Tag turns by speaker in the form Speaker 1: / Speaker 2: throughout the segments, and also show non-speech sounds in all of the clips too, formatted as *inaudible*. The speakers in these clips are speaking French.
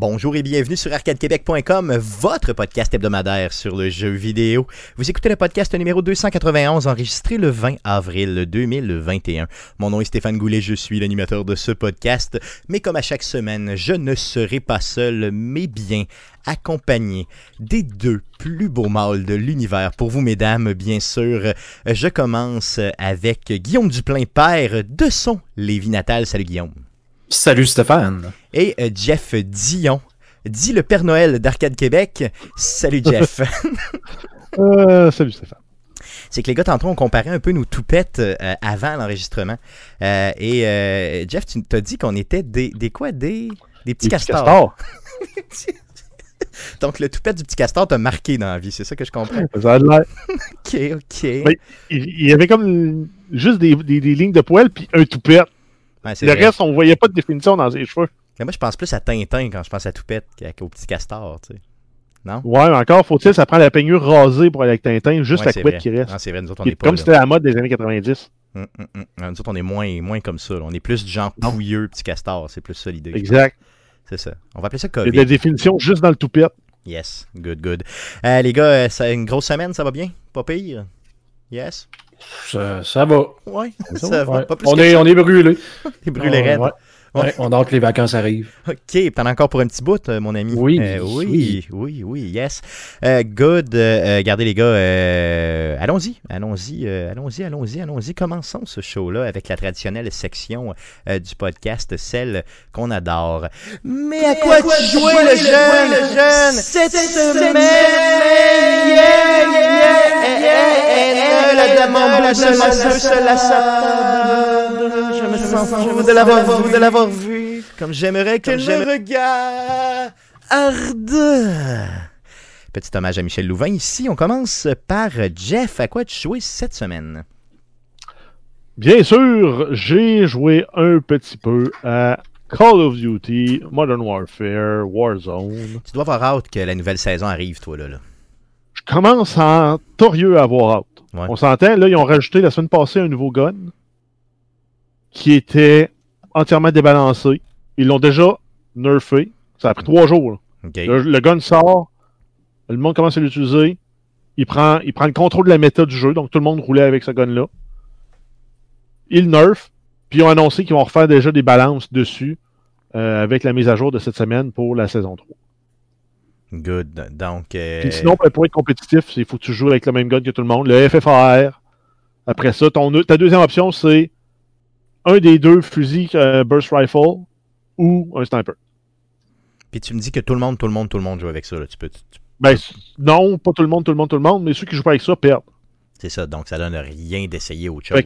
Speaker 1: Bonjour et bienvenue sur arcadequebec.com, votre podcast hebdomadaire sur le jeu vidéo. Vous écoutez le podcast numéro 291 enregistré le 20 avril 2021. Mon nom est Stéphane Goulet, je suis l'animateur de ce podcast, mais comme à chaque semaine, je ne serai pas seul, mais bien accompagné des deux plus beaux mâles de l'univers. Pour vous, mesdames, bien sûr, je commence avec Guillaume Duplain, père de son Lévis natal. Salut Guillaume.
Speaker 2: Salut Stéphane.
Speaker 1: Et euh, Jeff Dion, dit le Père Noël d'Arcade Québec. Salut Jeff. *laughs*
Speaker 3: Euh, salut Stéphane.
Speaker 1: C'est que les gars, tantôt, on comparait un peu nos toupettes euh, avant l'enregistrement. Euh, et euh, Jeff, tu t'as dit qu'on était des, des quoi? Des, des petits castors. *laughs* Donc, le toupette du petit castor t'a marqué dans la vie, c'est ça que je comprends?
Speaker 3: Ça a l'air. *laughs*
Speaker 1: Ok, ok.
Speaker 3: Il, y avait comme juste des, des- des lignes de poils puis un toupette.
Speaker 1: Ouais,
Speaker 3: Le
Speaker 1: vrai.
Speaker 3: reste, on voyait pas de définition dans ses cheveux.
Speaker 1: Mais moi, je pense plus à Tintin quand je pense à toupette qu'au petit castor, tu sais. Non?
Speaker 3: Ouais, mais encore, faut-il, ça prend la peignure rasée pour aller avec Tintin, juste
Speaker 1: Ouais,
Speaker 3: la couette
Speaker 1: vrai.
Speaker 3: qui reste.
Speaker 1: Non, c'est vrai, nous autres, on est pas
Speaker 3: comme c'était la mode des années 90.
Speaker 1: Hum, hum, hum. Nous autres, on est moins, moins comme ça. là. On est plus du genre pouilleux, petit castor. C'est plus ça l'idée.
Speaker 3: Exact.
Speaker 1: C'est ça. On va appeler ça
Speaker 3: Il y a
Speaker 1: COVID.
Speaker 3: des définitions juste dans le toupette.
Speaker 1: Yes, good, good. Euh, les gars, euh, une grosse semaine, ça va bien? Pas pire? Yes?
Speaker 2: Ça, ça va.
Speaker 1: Ouais, ça,
Speaker 2: Ça
Speaker 1: va.
Speaker 2: ouais.
Speaker 1: Pas plus
Speaker 2: On est, on est brûlés. *laughs*
Speaker 1: T'es brûlé raide.
Speaker 2: Ouais. Ouais, on a que les vacances arrivent.
Speaker 1: Ok, t'en as encore pour un petit bout, euh, mon ami.
Speaker 2: Oui,
Speaker 1: Euh, oui,
Speaker 2: oui.
Speaker 1: oui, oui, yes. Euh, good. euh, gardez les gars, euh, allons-y, allons-y, euh, allons-y, allons-y, allons-y. Commençons ce show-là avec la traditionnelle section euh, du podcast, celle qu'on adore. Mais à quoi, jouais, le jeune, le jeune, cette semaine? La dame en la. Je me sens de de vu. Comme j'aimerais qu'elle me regarde. Petit hommage à Michel Louvain. Ici, on commence par Jeff. À quoi tu jouais cette semaine?
Speaker 3: Bien sûr, j'ai joué un petit peu à Call of Duty, Modern Warfare, Warzone.
Speaker 1: Tu dois avoir hâte que la nouvelle saison arrive, toi, là. là.
Speaker 3: Je commence en torieux à avoir hâte.
Speaker 1: Ouais.
Speaker 3: On s'entend, là, ils ont rajouté la semaine passée un nouveau gun qui était entièrement débalancé. Ils l'ont déjà nerfé. Ça a pris trois jours. Le, le gun sort, le monde commence à l'utiliser. Il prend, il prend le contrôle de la méta du jeu, donc tout le monde roulait avec ce gun-là. Ils nerf, puis ils ont annoncé qu'ils vont refaire déjà des balances dessus euh, avec la mise à jour de cette semaine pour la saison 3.
Speaker 1: Good. Donc, euh,
Speaker 3: Puis sinon, pour être compétitif, il faut que tu joues avec le même gun que tout le monde. Le FFAR. Après ça, ton, ta deuxième option, c'est un des deux fusils euh, Burst Rifle ou un sniper.
Speaker 1: puis tu me dis que tout le monde, tout le monde, tout le monde joue avec ça. Là. Tu peux, tu- tu-
Speaker 3: Ben, non, pas tout le monde, tout le monde, tout le monde, mais ceux qui jouent pas avec ça perdent.
Speaker 1: c'est ça. Donc, ça donne rien d'essayer autre chose.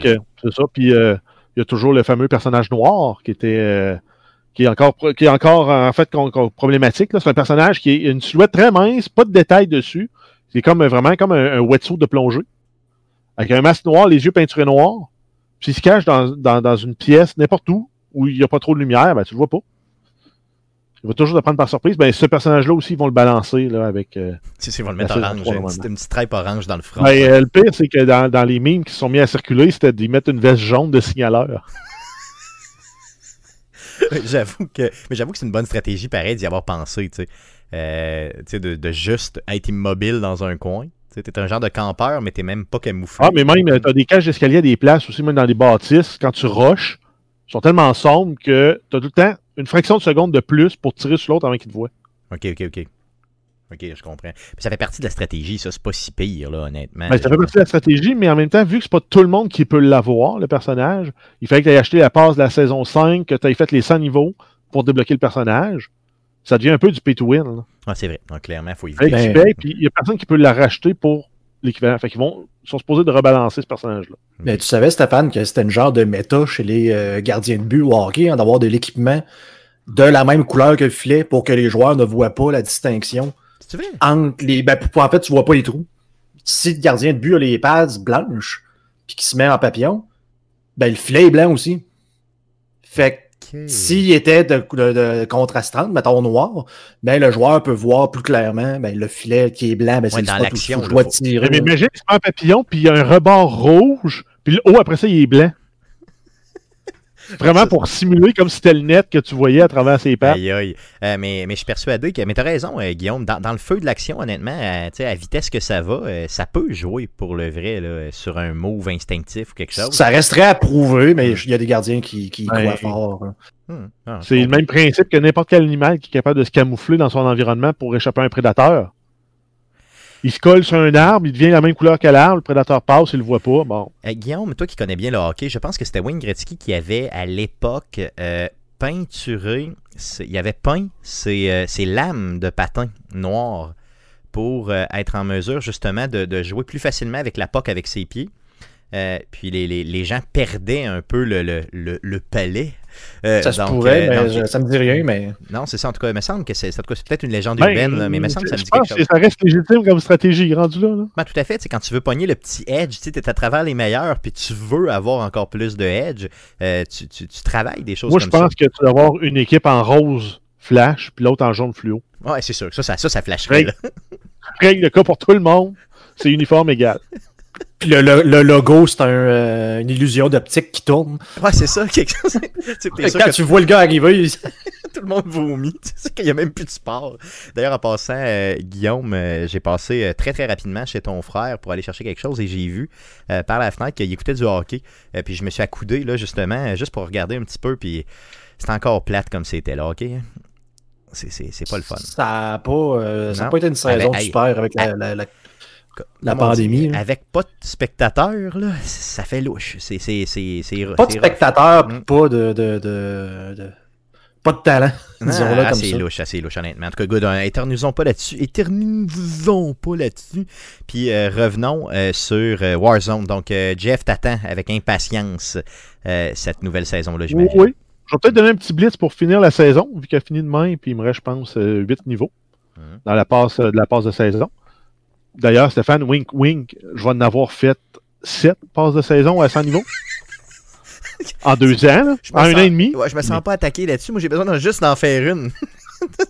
Speaker 3: C'est ça. Puis, euh, il y a toujours le fameux personnage noir qui était. euh, qui est encore, pro- qui est encore en fait problématique. C'est un personnage qui est une silhouette très mince, pas de détails dessus. C'est comme vraiment comme un, un wetsuit de plongée. Avec un masque noir, les yeux peinturés noirs. Puis il se cache dans, dans, dans une pièce, n'importe où, où il n'y a pas trop de lumière, ben tu le vois pas. Il va toujours te prendre par surprise. Ben, ce personnage-là aussi, ils vont le balancer là, avec. euh,
Speaker 1: Tu sais, ils vont le mettre orange.
Speaker 3: trois,
Speaker 1: Une petite, une petite stripe orange dans le front.
Speaker 3: Ben, euh, le pire, c'est que dans, dans les memes qui sont mis à circuler, c'était d'y mettre une veste jaune de signaleur. *laughs*
Speaker 1: j'avoue que, mais j'avoue que c'est une bonne stratégie, pareil, d'y avoir pensé, tu sais. Euh, de, de juste être immobile dans un coin. T'es un genre de campeur, mais t'es même pas camouflé.
Speaker 3: Ah, mais même, tu as des cages d'escalier à des places aussi, même dans les bâtisses, quand tu rushes, ils sont tellement sombres que tu as tout le temps une fraction de seconde de plus pour tirer sur l'autre avant qu'il te voit.
Speaker 1: Ok, ok, ok. Ok, je comprends. Puis ça fait partie de la stratégie, ça, c'est pas si pire, là, honnêtement.
Speaker 3: Ben, ça fait partie de la stratégie, mais en même temps, vu que c'est pas tout le monde qui peut l'avoir, le personnage, il fallait que tu acheté la passe de la saison 5, que tu aies fait les 100 niveaux pour débloquer le personnage. Ça devient un peu du pay to win. là.
Speaker 1: Ah, c'est vrai. Donc, clairement, il faut éviter.
Speaker 2: Ben-
Speaker 3: payes, puis il y a personne qui peut la racheter pour l'équivalent. Fait qu'ils vont, ils sont supposés de rebalancer ce personnage-là.
Speaker 2: Mais tu savais, Stéphane, que c'était une genre de méta chez les euh, gardiens de but au hockey, hein, d'avoir de l'équipement de la même couleur que le filet pour que les joueurs ne voient pas la distinction
Speaker 1: Tu veux?
Speaker 2: entre les. Ben, pour- en fait, tu vois pas les trous. Si le gardien de but a les pads blanches, puis qu'il se met en papillon, ben le filet est blanc aussi. Fait que S'il était de, de, de contrastante, mettons noir, ben le joueur peut voir plus clairement ben, le filet qui est blanc, ben, c'est
Speaker 1: Ouais,
Speaker 2: le
Speaker 1: dans
Speaker 2: spot où
Speaker 1: l'action,
Speaker 2: je dois tirer.
Speaker 3: Mais imagine, il se met un papillon, puis il y a un rebord rouge, puis le haut, après ça, il est blanc. Vraiment pour simuler comme si c'était le net que tu voyais à travers ses pattes.
Speaker 1: Aïe, aïe. Euh, mais, mais je suis persuadé que. Mais t'as raison, euh, Guillaume. Dans, dans le feu de l'action, honnêtement, euh, tu sais, à vitesse que ça va, euh, ça peut jouer pour le vrai là, sur un move instinctif ou quelque chose.
Speaker 2: Ça resterait à prouver, mais il y a des gardiens qui, qui
Speaker 3: Ouais.
Speaker 2: croient fort. hein.
Speaker 1: Hmm. Ah,
Speaker 3: C'est le même principe que n'importe quel animal qui est capable de se camoufler dans son environnement pour échapper à un prédateur. Il se colle sur un arbre, il devient la même couleur que l'arbre, le prédateur passe, il le voit pas. Bon.
Speaker 1: Euh, Guillaume, toi qui connais bien le hockey, je pense que c'était Wayne Gretzky qui avait à l'époque euh, peinturé, il avait peint ses, euh, ses lames de patin noires pour euh, être en mesure justement de, de jouer plus facilement avec la puck avec ses pieds. Puis les, les- les gens perdaient un peu le, le- le palais. Euh,
Speaker 2: Ça se
Speaker 1: donc,
Speaker 2: pourrait,
Speaker 1: euh,
Speaker 2: mais je- ça me dit rien, mais.
Speaker 1: Non, c'est ça. En tout cas, il me semble que c'est peut-être une légende
Speaker 3: Ben,
Speaker 1: urbaine, là, mais il me semble que ça me
Speaker 3: je
Speaker 1: dit quelque chose.
Speaker 3: ça reste légitime comme stratégie, rendu là. là.
Speaker 1: Ben, tout à fait. C'est quand tu veux pogner le petit edge, tu es à travers les meilleurs, puis tu veux avoir encore plus de edge, euh, tu, tu- tu travailles des choses
Speaker 3: Moi, je
Speaker 1: comme
Speaker 3: pense que tu dois avoir une équipe en rose flash, puis l'autre en jaune fluo.
Speaker 1: Ouais, c'est sûr. Ça, ça, ça, ça flasherait.
Speaker 3: Règle,
Speaker 1: là. *laughs*
Speaker 3: règle de cas pour tout le monde, c'est uniforme égal.
Speaker 2: Puis le, le- le logo, c'est un, euh, une illusion d'optique qui tourne.
Speaker 1: Ouais, c'est ça. *laughs* Quelque sûr
Speaker 2: Quand
Speaker 1: que
Speaker 2: tu vois le gars arriver, il- *laughs*
Speaker 1: tout le monde vomit. Tu sais qu'il n'y a même plus de sport. D'ailleurs, en passant, euh, Guillaume, euh, j'ai passé très très rapidement chez ton frère pour aller chercher quelque chose et j'ai vu par la fenêtre qu'il écoutait du hockey. Puis je me suis accoudé là justement, juste pour regarder un petit peu. Puis c'était encore plate comme c'était là, ok? C'est- C'est c'est pas le fun.
Speaker 2: ça a pas, euh, ça a pas été une saison
Speaker 1: Avec- hey,
Speaker 2: super avec la, la- la- la pandémie.
Speaker 1: dit,
Speaker 2: là.
Speaker 1: avec pas de spectateurs, là, ça fait louche. C'est c'est- c'est- c'est-
Speaker 2: Pas de spectateurs,
Speaker 1: Mm.
Speaker 2: pas de, de, de- de- Pas de talent,
Speaker 1: Ah, *laughs*
Speaker 2: disons-le comme
Speaker 1: assez
Speaker 2: ça.
Speaker 1: louche, assez louche, honnêtement. En tout cas, good, euh, éternisons pas là-dessus. Éternisons pas là-dessus. Puis euh, revenons euh, sur euh, Warzone. Donc, euh, Jeff t'attend avec impatience euh, cette nouvelle saison-là,
Speaker 3: Oui,
Speaker 1: j'imagine.
Speaker 3: oui. Je vais peut-être donner un petit blitz pour finir la saison, vu qu'elle a fini demain, puis il me reste, je pense, 8 niveaux
Speaker 1: Mhm.
Speaker 3: dans la passe euh, de la passe de saison. D'ailleurs, Stéphane, wink wink, je vais en avoir fait 7 passes de saison à 100 niveaux. *laughs* en deux ans, là. En un
Speaker 1: sens-
Speaker 3: an et demi.
Speaker 1: Ouais, je me sens pas attaqué là-dessus. Moi, j'ai besoin de juste d'en faire une. *laughs*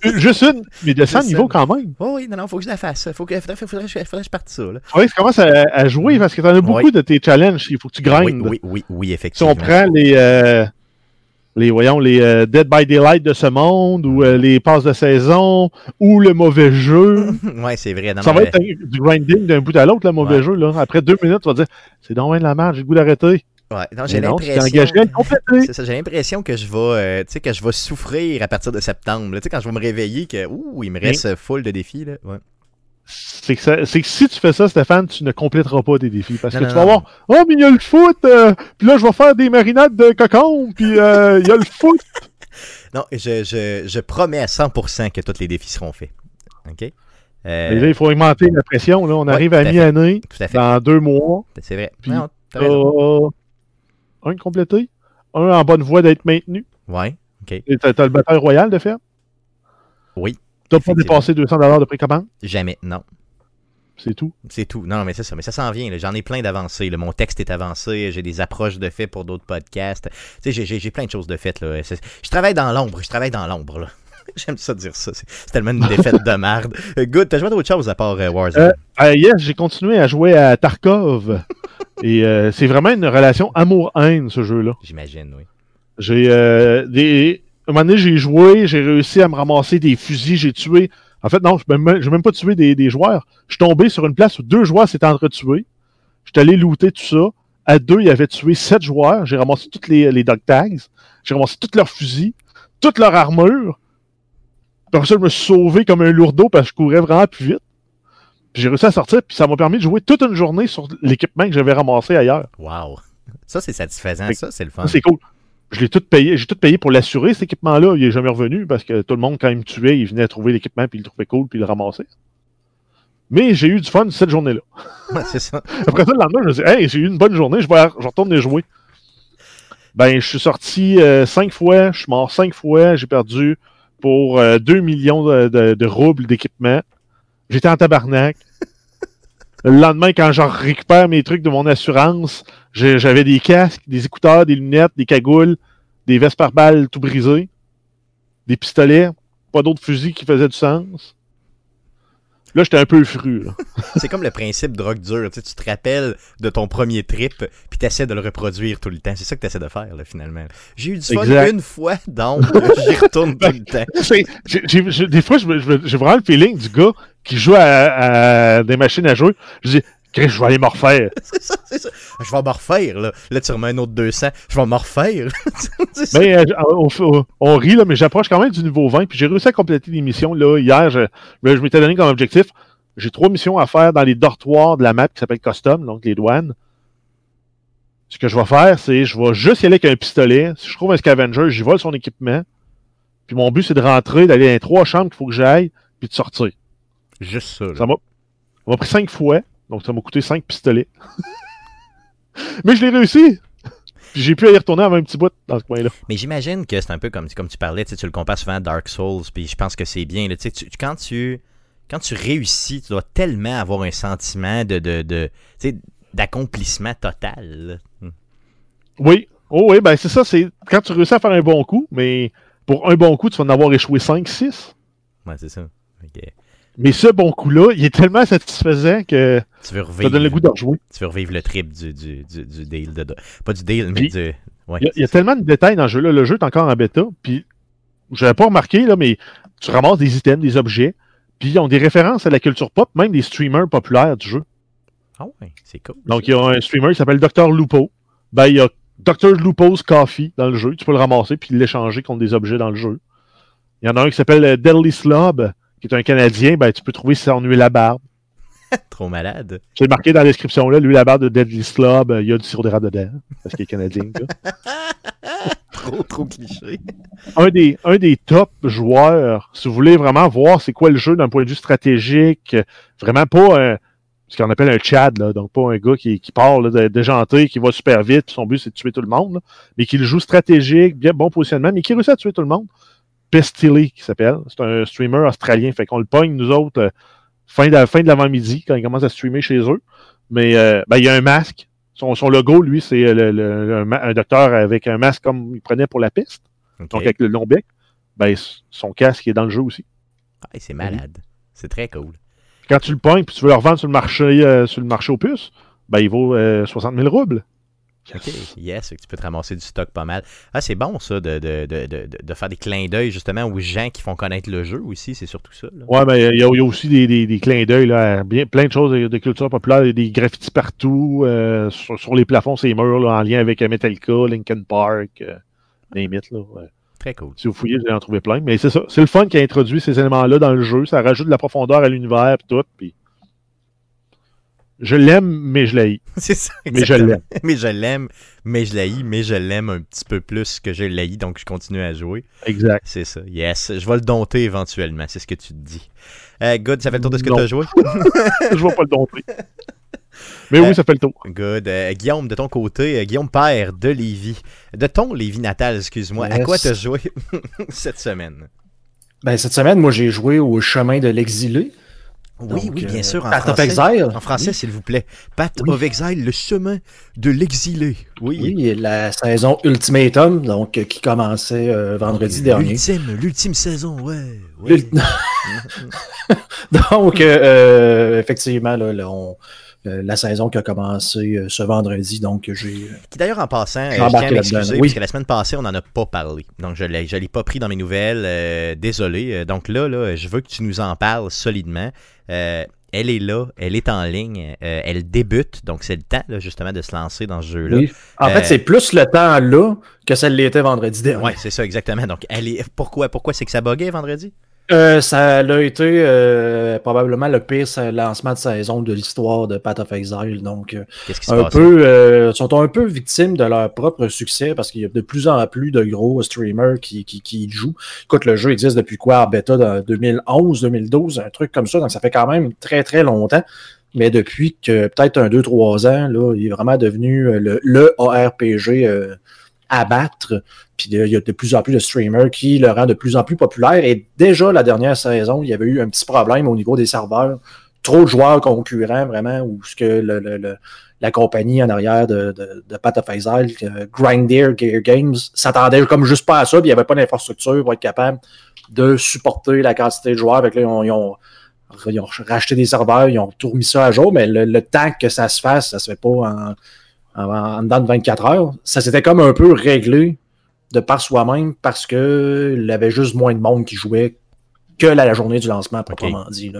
Speaker 3: Juste une, mais de 100
Speaker 1: Juste
Speaker 3: niveaux
Speaker 1: une.
Speaker 3: quand même.
Speaker 1: Oh, oui, non, non, faut que je la fasse. Faut que, faudrait, faudrait, faudrait, faudrait que je parte ça. Là.
Speaker 3: Vois, tu commences à, à jouer parce que tu en as beaucoup
Speaker 1: Oui.
Speaker 3: de tes challenges. Il faut que tu grindes.
Speaker 1: Oui, oui, oui, oui,
Speaker 3: Si
Speaker 1: effectivement.
Speaker 3: on prend les, euh, les, voyons, les euh, Dead by Daylight de ce monde, ou euh, les passes de saison, ou le mauvais jeu, *laughs*
Speaker 1: ouais, c'est vrai. Non,
Speaker 3: ça va
Speaker 1: mais-
Speaker 3: être du grinding d'un bout à l'autre, le mauvais
Speaker 1: Ouais.
Speaker 3: jeu. Là. Après deux minutes, tu vas dire c'est donc de la merde, j'ai le goût d'arrêter.
Speaker 1: Ouais, non, j'ai l'impression. j'ai que je vais, euh, tu sais, que je vais souffrir à partir de septembre. là. Tu sais, quand je vais me réveiller, que ouh, il me reste full de défis. Là. Ouais.
Speaker 3: C'est que, si tu fais ça, Stéphane, tu ne compléteras pas tes défis. Parce
Speaker 1: Non,
Speaker 3: que
Speaker 1: non,
Speaker 3: tu vas
Speaker 1: non.
Speaker 3: voir, oh, mais il y a le foot, euh, puis là, je vais faire des marinades de cocon, puis euh, il y a le foot. *laughs*
Speaker 1: Non, je, je, je promets à 100% que tous les défis seront faits. OK? Euh,
Speaker 3: Mais là, il faut augmenter la pression. Là. On
Speaker 1: Ouais,
Speaker 3: arrive à mi-année,
Speaker 1: tout à fait.
Speaker 3: dans deux mois.
Speaker 1: C'est vrai.
Speaker 3: Puis, un complété, un en bonne voie d'être maintenu.
Speaker 1: Ouais, OK.
Speaker 3: T'as t'as le bataille royal de faire.
Speaker 1: Oui,
Speaker 3: T'as pas
Speaker 1: effectivement.
Speaker 3: dépassé 200$ de précommande.
Speaker 1: jamais. Non.
Speaker 3: C'est tout?
Speaker 1: C'est tout. Non, mais c'est ça. Mais ça s'en vient. J'en ai plein d'avancées. Mon texte est avancé. J'ai des approches de fait pour d'autres podcasts. Tu sais, j'ai- plein de choses de fait. Là. Je travaille dans l'ombre. Je travaille dans l'ombre. *laughs* J'aime ça dire ça. C'est tellement une défaite de merde. Euh, Good. T'as joué à d'autres choses à part euh, Warzone?
Speaker 3: Euh, euh, yes, j'ai continué à jouer à Tarkov. *laughs* Et c'est vraiment une relation amour-haine, ce jeu-là.
Speaker 1: J'imagine, oui.
Speaker 3: J'ai des. Un moment donné, j'ai joué, j'ai réussi à me ramasser des fusils, j'ai tué. En fait, non, je n'ai même, même pas tué des, des joueurs. Je suis tombé sur une place où deux joueurs s'étaient entretués. Je suis allé looter tout ça. À deux, il avait tué sept joueurs. J'ai ramassé toutes les, les dog tags. J'ai ramassé tous leurs fusils, toute leur armure. Puis après ça, je me suis sauvé comme un lourdeau parce que je courais vraiment plus vite. Puis j'ai réussi à sortir, puis ça m'a permis de jouer toute une journée sur l'équipement que j'avais ramassé ailleurs.
Speaker 1: Wow. Ça, c'est satisfaisant. Ça, c'est le fun.
Speaker 3: C'est cool. Je l'ai tout payé. J'ai tout payé pour l'assurer, cet équipement-là. Il est jamais revenu parce que tout le monde, quand il me tuait, il venait trouver l'équipement, puis il le trouvait cool, puis il le ramassait. Mais j'ai eu du fun cette journée-là.
Speaker 1: Ouais, c'est ça. *laughs*
Speaker 3: Après ça, le lendemain, je me suis dit, hey, j'ai eu une bonne journée, je vais je retourne les jouer. Ben, je suis sorti euh, cinq fois, je suis mort cinq fois, j'ai perdu pour euh, 2 millions de, de- de roubles d'équipement. J'étais en tabarnak. Le lendemain, quand je récupère mes trucs de mon assurance, j'avais des casques, des écouteurs, des lunettes, des cagoules, des vestes par balles tout brisées, des pistolets, pas d'autres fusils qui faisaient du sens. Là, j'étais un peu fru. *laughs*
Speaker 1: C'est comme le principe drogue dure. Tu, sais, tu te rappelles de ton premier trip, puis tu essaies de le reproduire tout le temps. C'est ça que tu essaies de faire, là, finalement. J'ai eu du fun
Speaker 3: Exact.
Speaker 1: une fois, donc j'y retourne tout le temps. *laughs*
Speaker 3: Des fois, j'ai vraiment le feeling du gars qui joue à, à des machines à jouer. Je dis, Chris, je vais aller me refaire. *laughs*
Speaker 1: C'est ça, c'est ça. Je vais m'en refaire, là. Là, tu remets un autre 200. Je vais m'en refaire. *laughs* C'est ça.
Speaker 3: Mais euh, on, on- on rit, là, mais j'approche quand même du niveau 20. Puis j'ai réussi à compléter l'émission. Là, hier, je, je m'étais donné comme objectif. J'ai trois missions à faire dans les dortoirs de la map qui s'appelle Custom, donc les douanes. Ce que je vais faire, c'est je vais juste y aller avec un pistolet. Si je trouve un scavenger, j'y vole son équipement. Puis mon but, c'est de rentrer, d'aller dans les trois chambres qu'il faut que j'aille, puis de sortir.
Speaker 1: Juste ça, là.
Speaker 3: Ça m'a pris cinq fois, donc ça m'a coûté cinq pistolets. *laughs* Mais je l'ai réussi! J'ai pu y retourner avant un petit bout dans ce coin-là.
Speaker 1: Mais j'imagine que c'est un peu comme, comme tu parlais, tu le compares souvent à Dark Souls, puis je pense que c'est bien. là, tu quand, tu, quand tu réussis, tu dois tellement avoir un sentiment de, de, de d'accomplissement total. là.
Speaker 3: Oui, oh oui, ben c'est ça, c'est quand tu réussis à faire un bon coup, mais pour un bon coup, tu vas en avoir échoué 5, 6.
Speaker 1: Ouais, c'est ça.
Speaker 3: Mais ce bon coup-là, il est tellement satisfaisant que
Speaker 1: Tu veux
Speaker 3: ça
Speaker 1: revivre,
Speaker 3: donne le goût de rejouer.
Speaker 1: tu veux revivre le trip du, du, du, du deal. De, pas du deal, mais
Speaker 3: Puis,
Speaker 1: du. Ouais.
Speaker 3: Il y, a, il y a tellement de détails dans le jeu-là. Le jeu est encore en bêta, puis j'avais pas remarqué, là, mais tu ramasses des items, des objets, puis ils ont des références à la culture pop, même des streamers populaires du jeu.
Speaker 1: Ah ouais, c'est cool.
Speaker 3: Donc, il y a un streamer qui s'appelle Dr. Lupo. Ben, il y a Dr. Lupo's Coffee dans le jeu. Tu peux le ramasser puis l'échanger contre des objets dans le jeu. Il y en a un qui s'appelle euh, Deadly Slob, qui est un Canadien. Ben, tu peux trouver huile à barbe. *laughs*
Speaker 1: Trop malade.
Speaker 3: C'est marqué dans la description là, l'huile à barbe de Deadly Slob, euh, il y a du sirop d'érable dedans, parce qu'il est canadien. *laughs*
Speaker 1: Trop, trop cliché.
Speaker 3: un, des, un des top joueurs, si vous voulez vraiment voir c'est quoi le jeu d'un point de vue stratégique, vraiment pas un, ce qu'on appelle un Chad, là, donc pas un gars qui, qui part là, de- déjanté, qui va super vite, puis son but c'est de tuer tout le monde, là, mais qui le joue stratégique, bien bon positionnement, mais qui réussit à tuer tout le monde. Pestilly, qui s'appelle. C'est un streamer australien, fait qu'on le pogne, nous autres, euh, fin de, fin de l'avant-midi, quand il commence à streamer chez eux. Mais euh, ben, il y a un masque. Son, son logo, lui, c'est euh, le- un, docteur avec un masque comme il prenait pour la peste,
Speaker 1: Ok.
Speaker 3: donc avec le long bec. Ben, son casque est dans le jeu aussi.
Speaker 1: Ah, c'est malade. C'est très cool.
Speaker 3: Quand tu le pognes puis tu veux le revendre sur le marché, euh, sur le marché aux puces, ben, il vaut euh, 60 000 roubles.
Speaker 1: OK, yes, que tu peux te ramasser du stock pas mal. Ah, c'est bon ça de, de, de, de, de faire des clins d'œil justement aux gens qui font connaître le jeu aussi, c'est surtout ça.
Speaker 3: Ouais, ben, il y, a il y a aussi des, des, des clins d'œil, là, à bien, plein de choses de, culture populaire, des graffitis partout, euh, sur, sur les plafonds, ces murs, là, en lien avec euh, Metallica, Linkin Park, euh, it, là, ouais.
Speaker 1: Très cool.
Speaker 3: Si vous fouillez, vous allez en trouver plein. Mais c'est ça. C'est le fun qui a introduit ces éléments-là dans le jeu. Ça rajoute de la profondeur à l'univers et tout. Puis... Je l'aime, mais je l'haïs. *laughs*
Speaker 1: C'est ça.
Speaker 3: Mais je
Speaker 1: exactement.
Speaker 3: l'aime.
Speaker 1: Mais je l'aime, mais je l'haïs, mais je l'aime un petit peu plus que je l'haïs, donc je continue à jouer.
Speaker 3: Exact.
Speaker 1: C'est ça. Yes, je vais le dompter éventuellement, c'est ce que tu te dis. Euh, good, ça fait le tour de ce que tu as joué? *laughs*
Speaker 3: je vais pas le dompter. Mais
Speaker 1: Euh,
Speaker 3: oui, ça fait le tour.
Speaker 1: Good. Euh, Guillaume, de ton côté, euh, Guillaume Père de Lévis, de ton Lévis natal, excuse-moi, à quoi t'as joué *laughs* cette semaine?
Speaker 2: Ben, cette semaine, moi, j'ai joué au chemin de l'exilé.
Speaker 1: Oui,
Speaker 2: Donc,
Speaker 1: oui, bien
Speaker 2: euh,
Speaker 1: sûr, en
Speaker 2: Path of
Speaker 1: français.
Speaker 2: Exile.
Speaker 1: En français, s'il vous plaît. Path
Speaker 2: Oui.
Speaker 1: of Exile, le chemin de l'exilé. Oui.
Speaker 2: Oui, la saison Ultimatum, donc, euh, qui commençait euh, vendredi dernier.
Speaker 1: L'ultime, l'ultime saison, ouais. ouais. *laughs*
Speaker 2: Donc, euh, effectivement, là, là, on- la saison qui a commencé euh, ce vendredi, donc j'ai. euh,
Speaker 1: Qui d'ailleurs, en passant, euh,
Speaker 2: J'ai
Speaker 1: je tiens à m'excuser,
Speaker 2: oui.
Speaker 1: parce que la semaine passée, on n'en a pas parlé. Donc, je ne l'ai l'ai pas pris dans mes nouvelles. euh, désolé. Euh, Donc là, là, je veux que tu nous en parles solidement. Euh, elle est là, elle est en ligne, euh, elle débute, donc c'est le temps là, justement de se lancer dans ce jeu-là.
Speaker 2: oui. En
Speaker 1: Euh,
Speaker 2: fait, c'est plus le temps là que ça l'était vendredi dernier.
Speaker 1: Ouais, c'est ça, exactement. Donc, elle est. Pourquoi, pourquoi c'est que ça buguait vendredi?
Speaker 2: Euh, ça a été euh, probablement le pire lancement de saison de l'histoire de Path of Exile. Donc, euh,
Speaker 1: qui
Speaker 2: un peu, euh, sont un peu victimes de leur propre succès parce qu'il y a de plus en plus de gros streamers qui, qui, qui jouent. Écoute, le jeu existe depuis quoi? En bêta de 2011, 2012, un truc comme ça. Donc, ça fait quand même très, très longtemps. Mais depuis que peut-être un, deux, trois ans, là, il est vraiment devenu euh, le, le ARPG euh, à battre. Puis euh, il y a de plus en plus de streamers qui le rend de plus en plus populaire. Et déjà la dernière saison, il y avait eu un petit problème au niveau des serveurs. Trop de joueurs concurrents, vraiment, où ce que le, la compagnie en arrière de, de, de Grindir Gear Games, s'attendait comme juste pas à ça, puis il n'y avait pas d'infrastructure pour être capable de supporter la quantité de joueurs. Avec là, ils ont, ils ont- racheté des serveurs, ils ont tout remis ça à jour, mais le, temps que ça se fasse, ça se fait pas en, en, dedans de 24 heures. Ça s'était comme un peu réglé de par soi-même parce que il y avait juste moins de monde qui jouait que la, journée du lancement, proprement dit.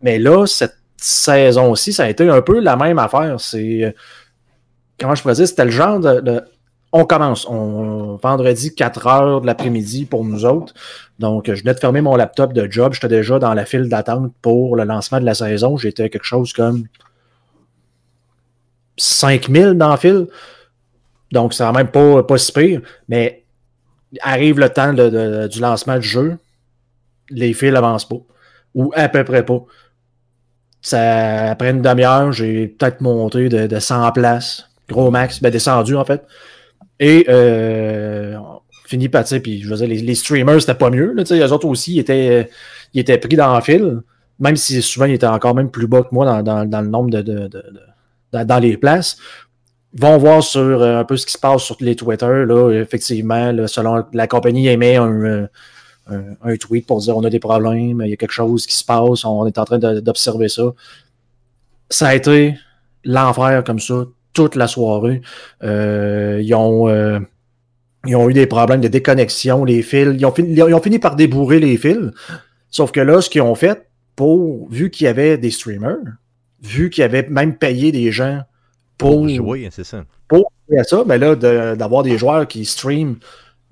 Speaker 2: Mais là, cette saison aussi, ça a été un peu la même affaire. C'est. Comment je pourrais dire? C'était le genre de, on commence. On, vendredi, 4 heures de l'après-midi pour nous autres. Donc, je venais de fermer mon laptop de job. J'étais déjà dans la file d'attente pour le lancement de la saison. J'étais quelque chose comme 5000 dans le fil. Donc, c'est même pas, pas si pire. Mais arrive le temps du lancement du jeu, les fils n'avancent pas. Ou à peu près pas. Ça, après une demi-heure, j'ai peut-être monté de, de 100 places. Gros max, ben descendu en fait. Et euh, fini par, puis je veux dire, les, streamers, c'était pas mieux. Là, les autres aussi, ils étaient, étaient pris dans le fil, même si souvent ils étaient encore même plus bas que moi dans, dans, le nombre de, de, de, dans, les places. Vont voir sur euh, un peu ce qui se passe sur les Twitter. Là, effectivement, là, selon la compagnie émet un, euh, un, un, tweet pour dire on a des problèmes, il y a quelque chose qui se passe, on est en train d'observer ça. Ça a été l'enfer comme ça toute la soirée. Euh, ils, ont, ils ont eu des problèmes de déconnexion, les fils. Ils ont, fini, ils ont fini par débourrer les fils. Sauf que là, ce qu'ils ont fait, pour, vu qu'il y avait des streamers, vu qu'ils avaient même payé des gens pour,
Speaker 1: jouer, c'est ça.
Speaker 2: Pour jouer à ça, ben là, d'avoir des joueurs qui streament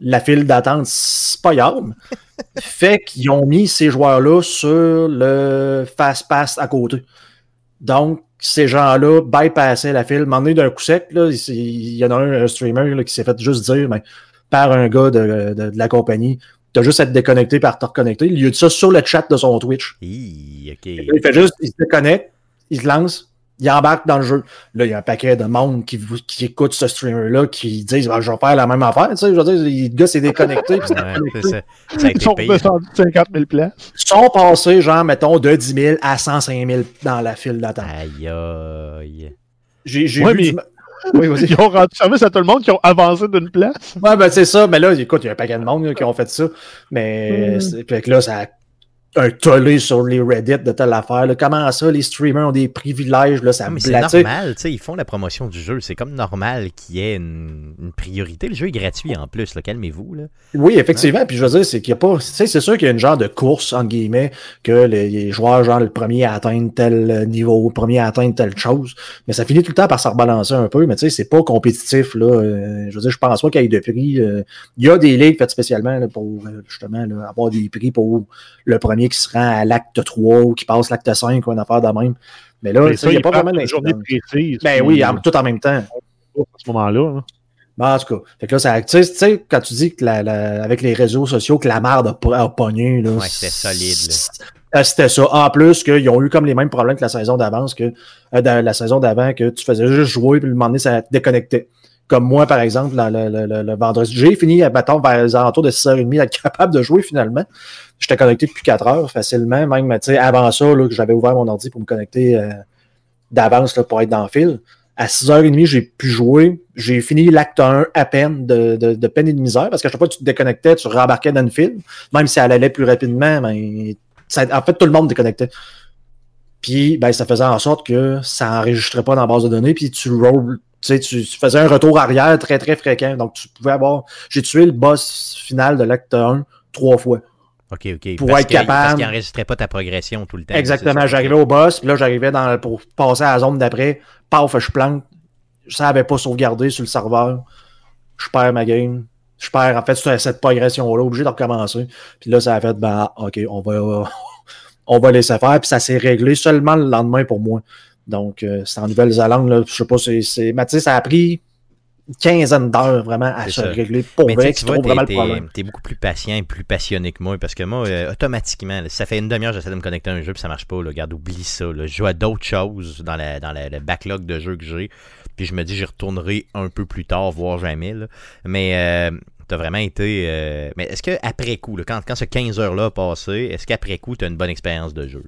Speaker 2: la file d'attente, c'est pas grave. *laughs* fait qu'ils ont mis ces joueurs-là sur le fast pass à côté. Donc, ces gens-là bypassaient la file. M'en d'un coup sec, là, il y en a un, streamer qui s'est fait juste dire ben, par un gars de, la compagnie T'as juste à te déconnecter par te reconnecter. Il y a ça sur le chat de son Twitch.
Speaker 1: Il
Speaker 2: fait juste, il se déconnecte, il se lance, il embarque dans le jeu. Là, il y a un paquet de monde qui, qui écoute ce streamer-là qui disent ben, Je vais faire la même affaire. Tu sais, je veux dire, le gars s'est déconnecté.
Speaker 1: ouais, ça. Ça a été
Speaker 3: Ils sont descendus 50 000 places.
Speaker 2: Ils sont passés, genre, mettons, de 10 000 à 105 000 dans la file d'attente.
Speaker 1: Aïe, aïe.
Speaker 2: J'ai vu.
Speaker 3: Mais... Du... Oui, Ils ont rendu service à tout le monde qui ont avancé d'une place.
Speaker 2: Ouais, ben c'est ça. Mais là, écoute, il y a un paquet de monde qui ont fait ça. Mais mm. puis là, ça a un tollé sur les Reddit de telle affaire. Comment ça, les streamers ont des privilèges, là, ça
Speaker 1: mais C'est normal, ils font la promotion du jeu. C'est comme normal qu'il y ait une, priorité. Le jeu est gratuit en plus, calmez-vous.
Speaker 2: Oui, effectivement. Puis je veux dire, c'est qu'il n'y a pas. C'est sûr qu'il y a une genre de course, entre guillemets, que les, joueurs, genre, le premier à atteindre tel niveau, le premier à atteindre telle chose. Mais ça finit tout le temps par se rebalancer un peu. Mais tu sais, c'est pas compétitif, là. Euh, je veux dire, je pense pas qu'il y ait de prix. Euh, il y a des ligues faites spécialement pour euh, justement avoir des prix pour le premier qui se rend à l'acte 3 ou qui passe l'acte 5 ou une affaire de même. Mais là, il n'y a pas vraiment
Speaker 3: précise.
Speaker 2: Ben oui, tout en même temps.
Speaker 3: À ce moment-là.
Speaker 2: Ben, en tout cas, là, ça, tu sais, quand tu dis que la, avec les réseaux sociaux, que la merde a, pogné. Là,
Speaker 1: ouais, c'était solide.
Speaker 2: C'était ça. En plus, qu'ils ont eu comme les mêmes problèmes que la saison d'avance, que euh, la saison d'avant, que tu faisais juste jouer, puis le moment donné, ça déconnectait. Comme moi, par exemple, le, vendredi. J'ai fini, mettons, vers les alentours de 6h30 d'être *laughs* capable de jouer finalement. J'étais connecté depuis 4 heures facilement. Même avant ça, là, que j'avais ouvert mon ordi pour me connecter euh, d'avance pour être dans le fil. À 6h30, j'ai pu jouer. J'ai fini l'acte 1 à peine de, de, peine et de misère parce qu'à chaque fois que tu te déconnectais, tu rembarquais dans le fil. Même si elle allait plus rapidement, mais en fait, tout le monde déconnectait. Puis, ben, ça faisait en sorte que ça n'enregistrait pas dans la base de données, puis tu tu, tu faisais un retour arrière très, très fréquent. Donc, tu pouvais avoir. J'ai tué le boss final de l'acte 1 trois fois.
Speaker 1: OK, OK.
Speaker 2: Pour être capable. Parce
Speaker 1: qu'il n'enregistrait pas ta progression tout le temps.
Speaker 2: Exactement. J'arrivais au boss, puis là, j'arrivais dans, pour passer à la zone d'après. Paf, je plante. Ça n'avait pas sauvegardé sur le serveur. Je perds ma game. Je perds, en fait, cette progression-là, obligé de recommencer. Puis là, ça a fait, ben, OK, on va, *laughs* on va laisser faire. Puis ça s'est réglé seulement le lendemain pour moi. Donc, euh, c'est en Nouvelle-Zélande, je sais pas, c'est. Mais tu sais, ça a pris une quinzaine d'heures vraiment à se régler pour vrai, tu vois, vraiment le problème.
Speaker 1: T'es beaucoup plus patient et plus passionné que moi parce que moi, euh, automatiquement, ça fait une demi-heure j'essaie de me connecter à un jeu puis ça marche pas. Là, regarde, oublie ça. Là. Je joue à d'autres choses dans, la, dans le backlog de jeux que j'ai. Puis je me dis, j'y retournerai un peu plus tard, voire jamais. Là. Mais euh, t'as vraiment été. Euh, mais est-ce qu'après coup, là, quand, quand ce 15 heures-là a passé, est-ce qu'après coup, tu as une bonne expérience de jeu?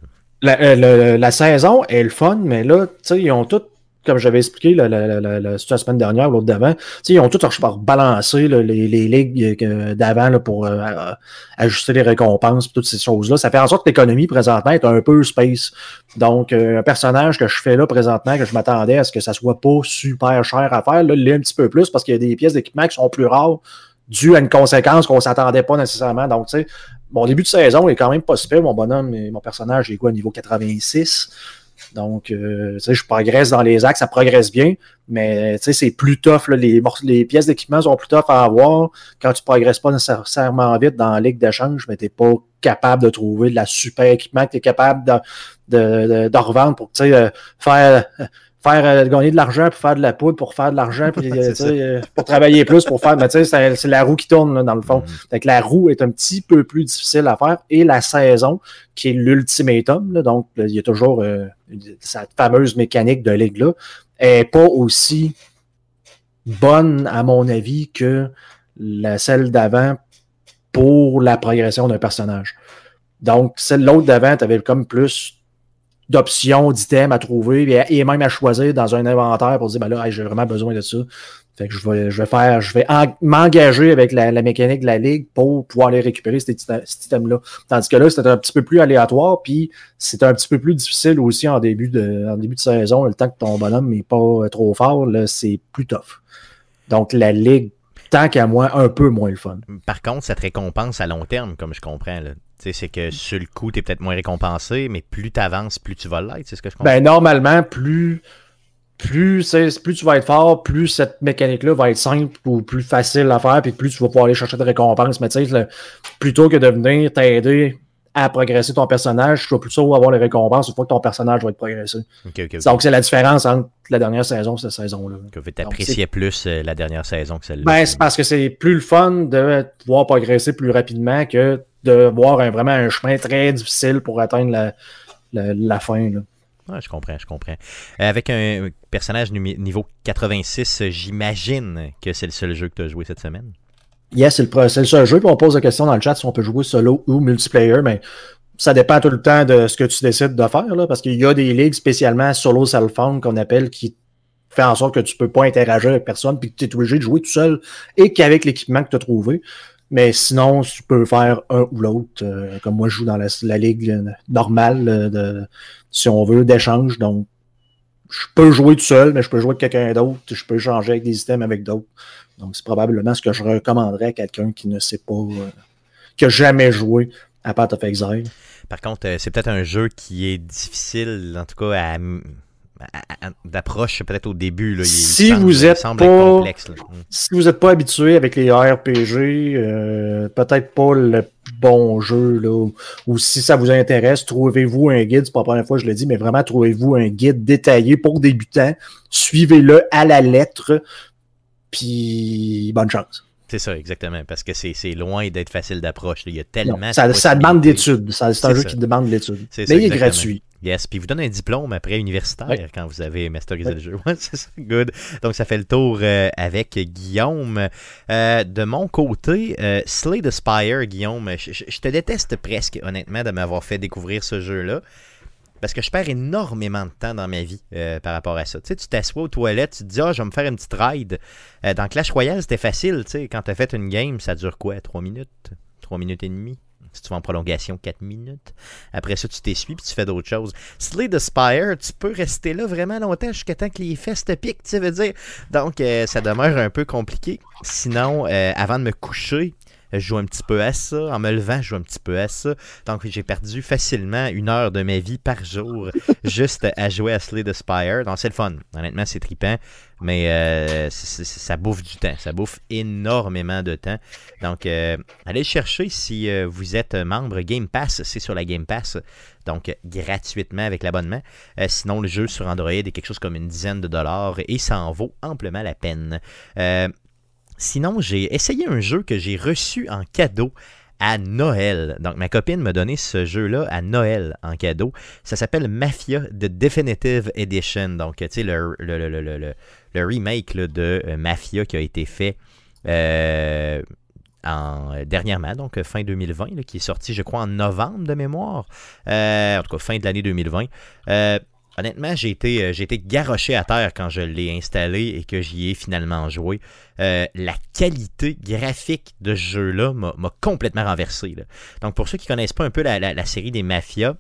Speaker 2: La, la, saison est le fun, mais là, tu sais, ils ont tout comme j'avais expliqué la, la, la, semaine dernière ou l'autre d'avant, ils ont tout balancé les, les, ligues euh, d'avant pour euh, ajuster les récompenses toutes ces choses-là. Ça fait en sorte que l'économie présentement est un peu space. Donc, euh, un personnage que je fais là présentement, que je m'attendais à ce que ça soit pas super cher à faire, là, il l'est un petit peu plus parce qu'il y a des pièces d'équipement qui sont plus rares dû à une conséquence qu'on s'attendait pas nécessairement. Donc, tu sais, mon début de saison est quand même pas super. Mon bonhomme, mon personnage est quoi, niveau 86. Donc, euh, je progresse dans les axes, ça progresse bien, mais c'est plus tough. les, les pièces d'équipement sont plus tough à avoir quand tu progresses pas nécessairement vite dans la ligue d'échange, mais tu n'es pas capable de trouver de la super équipement que tu es capable de, de, de, revendre pour euh, faire faire euh, gagner de l'argent pour faire de la poudre, pour faire de l'argent, *laughs* euh, euh, pour travailler plus, pour faire. Mais tu sais, c'est la roue qui tourne dans le fond. Donc mm. la roue est un petit peu plus difficile à faire. Et la saison, qui est l'ultimatum, donc il y a toujours cette fameuse mécanique de ligue-là, est pas aussi bonne, à mon avis, que la celle d'avant pour la progression d'un personnage. Donc, celle l'autre d'avant, tu avais comme plus d'options, d'items à trouver et, même à choisir dans un inventaire pour dire ben là, j'ai vraiment besoin de ça. Fait que je vais, je vais faire, je vais m'engager avec la, mécanique de la ligue pour pouvoir aller récupérer cet, item-là. Tandis que là, c'était un petit peu plus aléatoire, puis c'était un petit peu plus difficile aussi en début de, en début de saison. Le temps que ton bonhomme n'est pas trop fort, c'est plus tough. Donc la ligue, tant qu'à moi, un peu moins le fun.
Speaker 1: Par contre, ça te récompense à long terme, comme je comprends. Là c'est que sur le coup, tu es peut-être moins récompensé, mais plus tu avances, plus tu vas l'être, c'est ce que je comprends.
Speaker 2: Ben, normalement, plus, plus, plus tu vas être fort, plus cette mécanique-là va être simple ou plus facile à faire, puis plus tu vas pouvoir aller chercher des récompenses. Mais tu sais, plutôt que de venir t'aider à progresser ton personnage, tu vas plutôt avoir les récompenses une fois que ton personnage va être progressé. Donc, c'est la différence entre la dernière saison et cette saison-là.
Speaker 1: Que tu appréciais plus euh, la dernière saison que celle-là?
Speaker 2: Ben, c'est parce que c'est plus le fun de pouvoir progresser plus rapidement que de voir vraiment un chemin très difficile pour atteindre la, fin.
Speaker 1: je comprends, je comprends. Euh, avec un personnage niveau 86, j'imagine que c'est le seul jeu que tu as joué cette semaine?
Speaker 2: Yes, c'est le, seul jeu. Puis on pose la question dans le chat si on peut jouer solo ou multiplayer, mais ça dépend tout le temps de ce que tu décides de faire, là, parce qu'il y a des ligues spécialement solo cell phone qu'on appelle qui fait en sorte que tu peux pas interagir avec personne puis que tu es obligé de jouer tout seul et qu'avec l'équipement que tu as trouvé. Mais sinon, tu peux faire un ou l'autre. Euh, comme moi, je joue dans la, ligue normale, euh, de, si on veut, d'échange. Donc, je peux jouer tout seul, mais je peux jouer avec quelqu'un d'autre. Je peux changer avec des items avec d'autres. Donc, c'est probablement ce que je recommanderais à quelqu'un qui ne sait pas, euh, qui n'a jamais joué à Path of Exile.
Speaker 1: Par contre, c'est peut-être un jeu qui est difficile, en tout cas, à d'approche peut-être au début. Là,
Speaker 2: si, vous êtes pas, complexe, si vous n'êtes pas habitué avec les RPG, euh, peut-être pas le bon jeu. Là, ou si ça vous intéresse, trouvez-vous un guide. C'est pas la première fois que je le dis, mais vraiment trouvez-vous un guide détaillé pour débutants. Suivez-le à la lettre. Puis bonne chance.
Speaker 1: C'est ça, exactement, parce que c'est loin d'être facile d'approche. Il y a tellement.
Speaker 2: ça, ça, demande d'études. C'est un jeu qui demande l'étude. Mais il est gratuit.
Speaker 1: Yes, puis vous donne un diplôme après universitaire quand vous avez masterisé le jeu. *laughs* c'est ça, good. Donc ça fait le tour euh, avec Guillaume. Euh, de mon côté, euh, Slay the Spire, Guillaume, je, te déteste presque, honnêtement, de m'avoir fait découvrir ce jeu-là. Parce que je perds énormément de temps dans ma vie par rapport à ça. Tu sais, tu t'assois aux toilettes, tu te dis, ah, je vais me faire une petite ride. dans Clash Royale, c'était facile. Tu sais, quand tu as fait une game, ça dure quoi? 3 minutes? 3 minutes et demie? Si tu vas en prolongation 4 minutes. Après ça, tu t'essuies puis tu fais d'autres choses. Slay the Spire, tu peux rester là vraiment longtemps jusqu'à temps que les fesses te piquent, tu veux dire. Donc, euh, ça demeure un peu compliqué. Sinon, euh, avant de me coucher, je joue un petit peu à ça. En me levant, je joue un petit peu à ça. Donc, j'ai perdu facilement une heure de ma vie par jour *laughs* juste à jouer à Slay the Spire. Donc, c'est le fun. Honnêtement, c'est trippant. Mais euh, ça bouffe du temps. Ça bouffe énormément de temps. Donc, euh, allez chercher si euh, vous êtes membre Game Pass. C'est sur la Game Pass. Donc, gratuitement avec l'abonnement. sinon, le jeu sur Android est quelque chose comme une dizaine de dollars et ça en vaut amplement la peine. Sinon, j'ai essayé un jeu que j'ai reçu en cadeau à Noël. Donc, ma copine m'a donné ce jeu-là à Noël en cadeau. Ça s'appelle Mafia The Definitive Edition. Donc, tu sais, le, remake de euh, Mafia qui a été fait euh, en, dernièrement, donc fin 2020, qui est sorti, je crois, en novembre de mémoire. Euh, en tout cas, fin de l'année 2020. Honnêtement, j'ai été, euh, j'ai été garoché à terre quand je l'ai installé et que j'y ai finalement joué. Euh, la qualité graphique de ce jeu-là m'a complètement renversé. Donc, pour ceux qui connaissent pas un peu la série des mafias,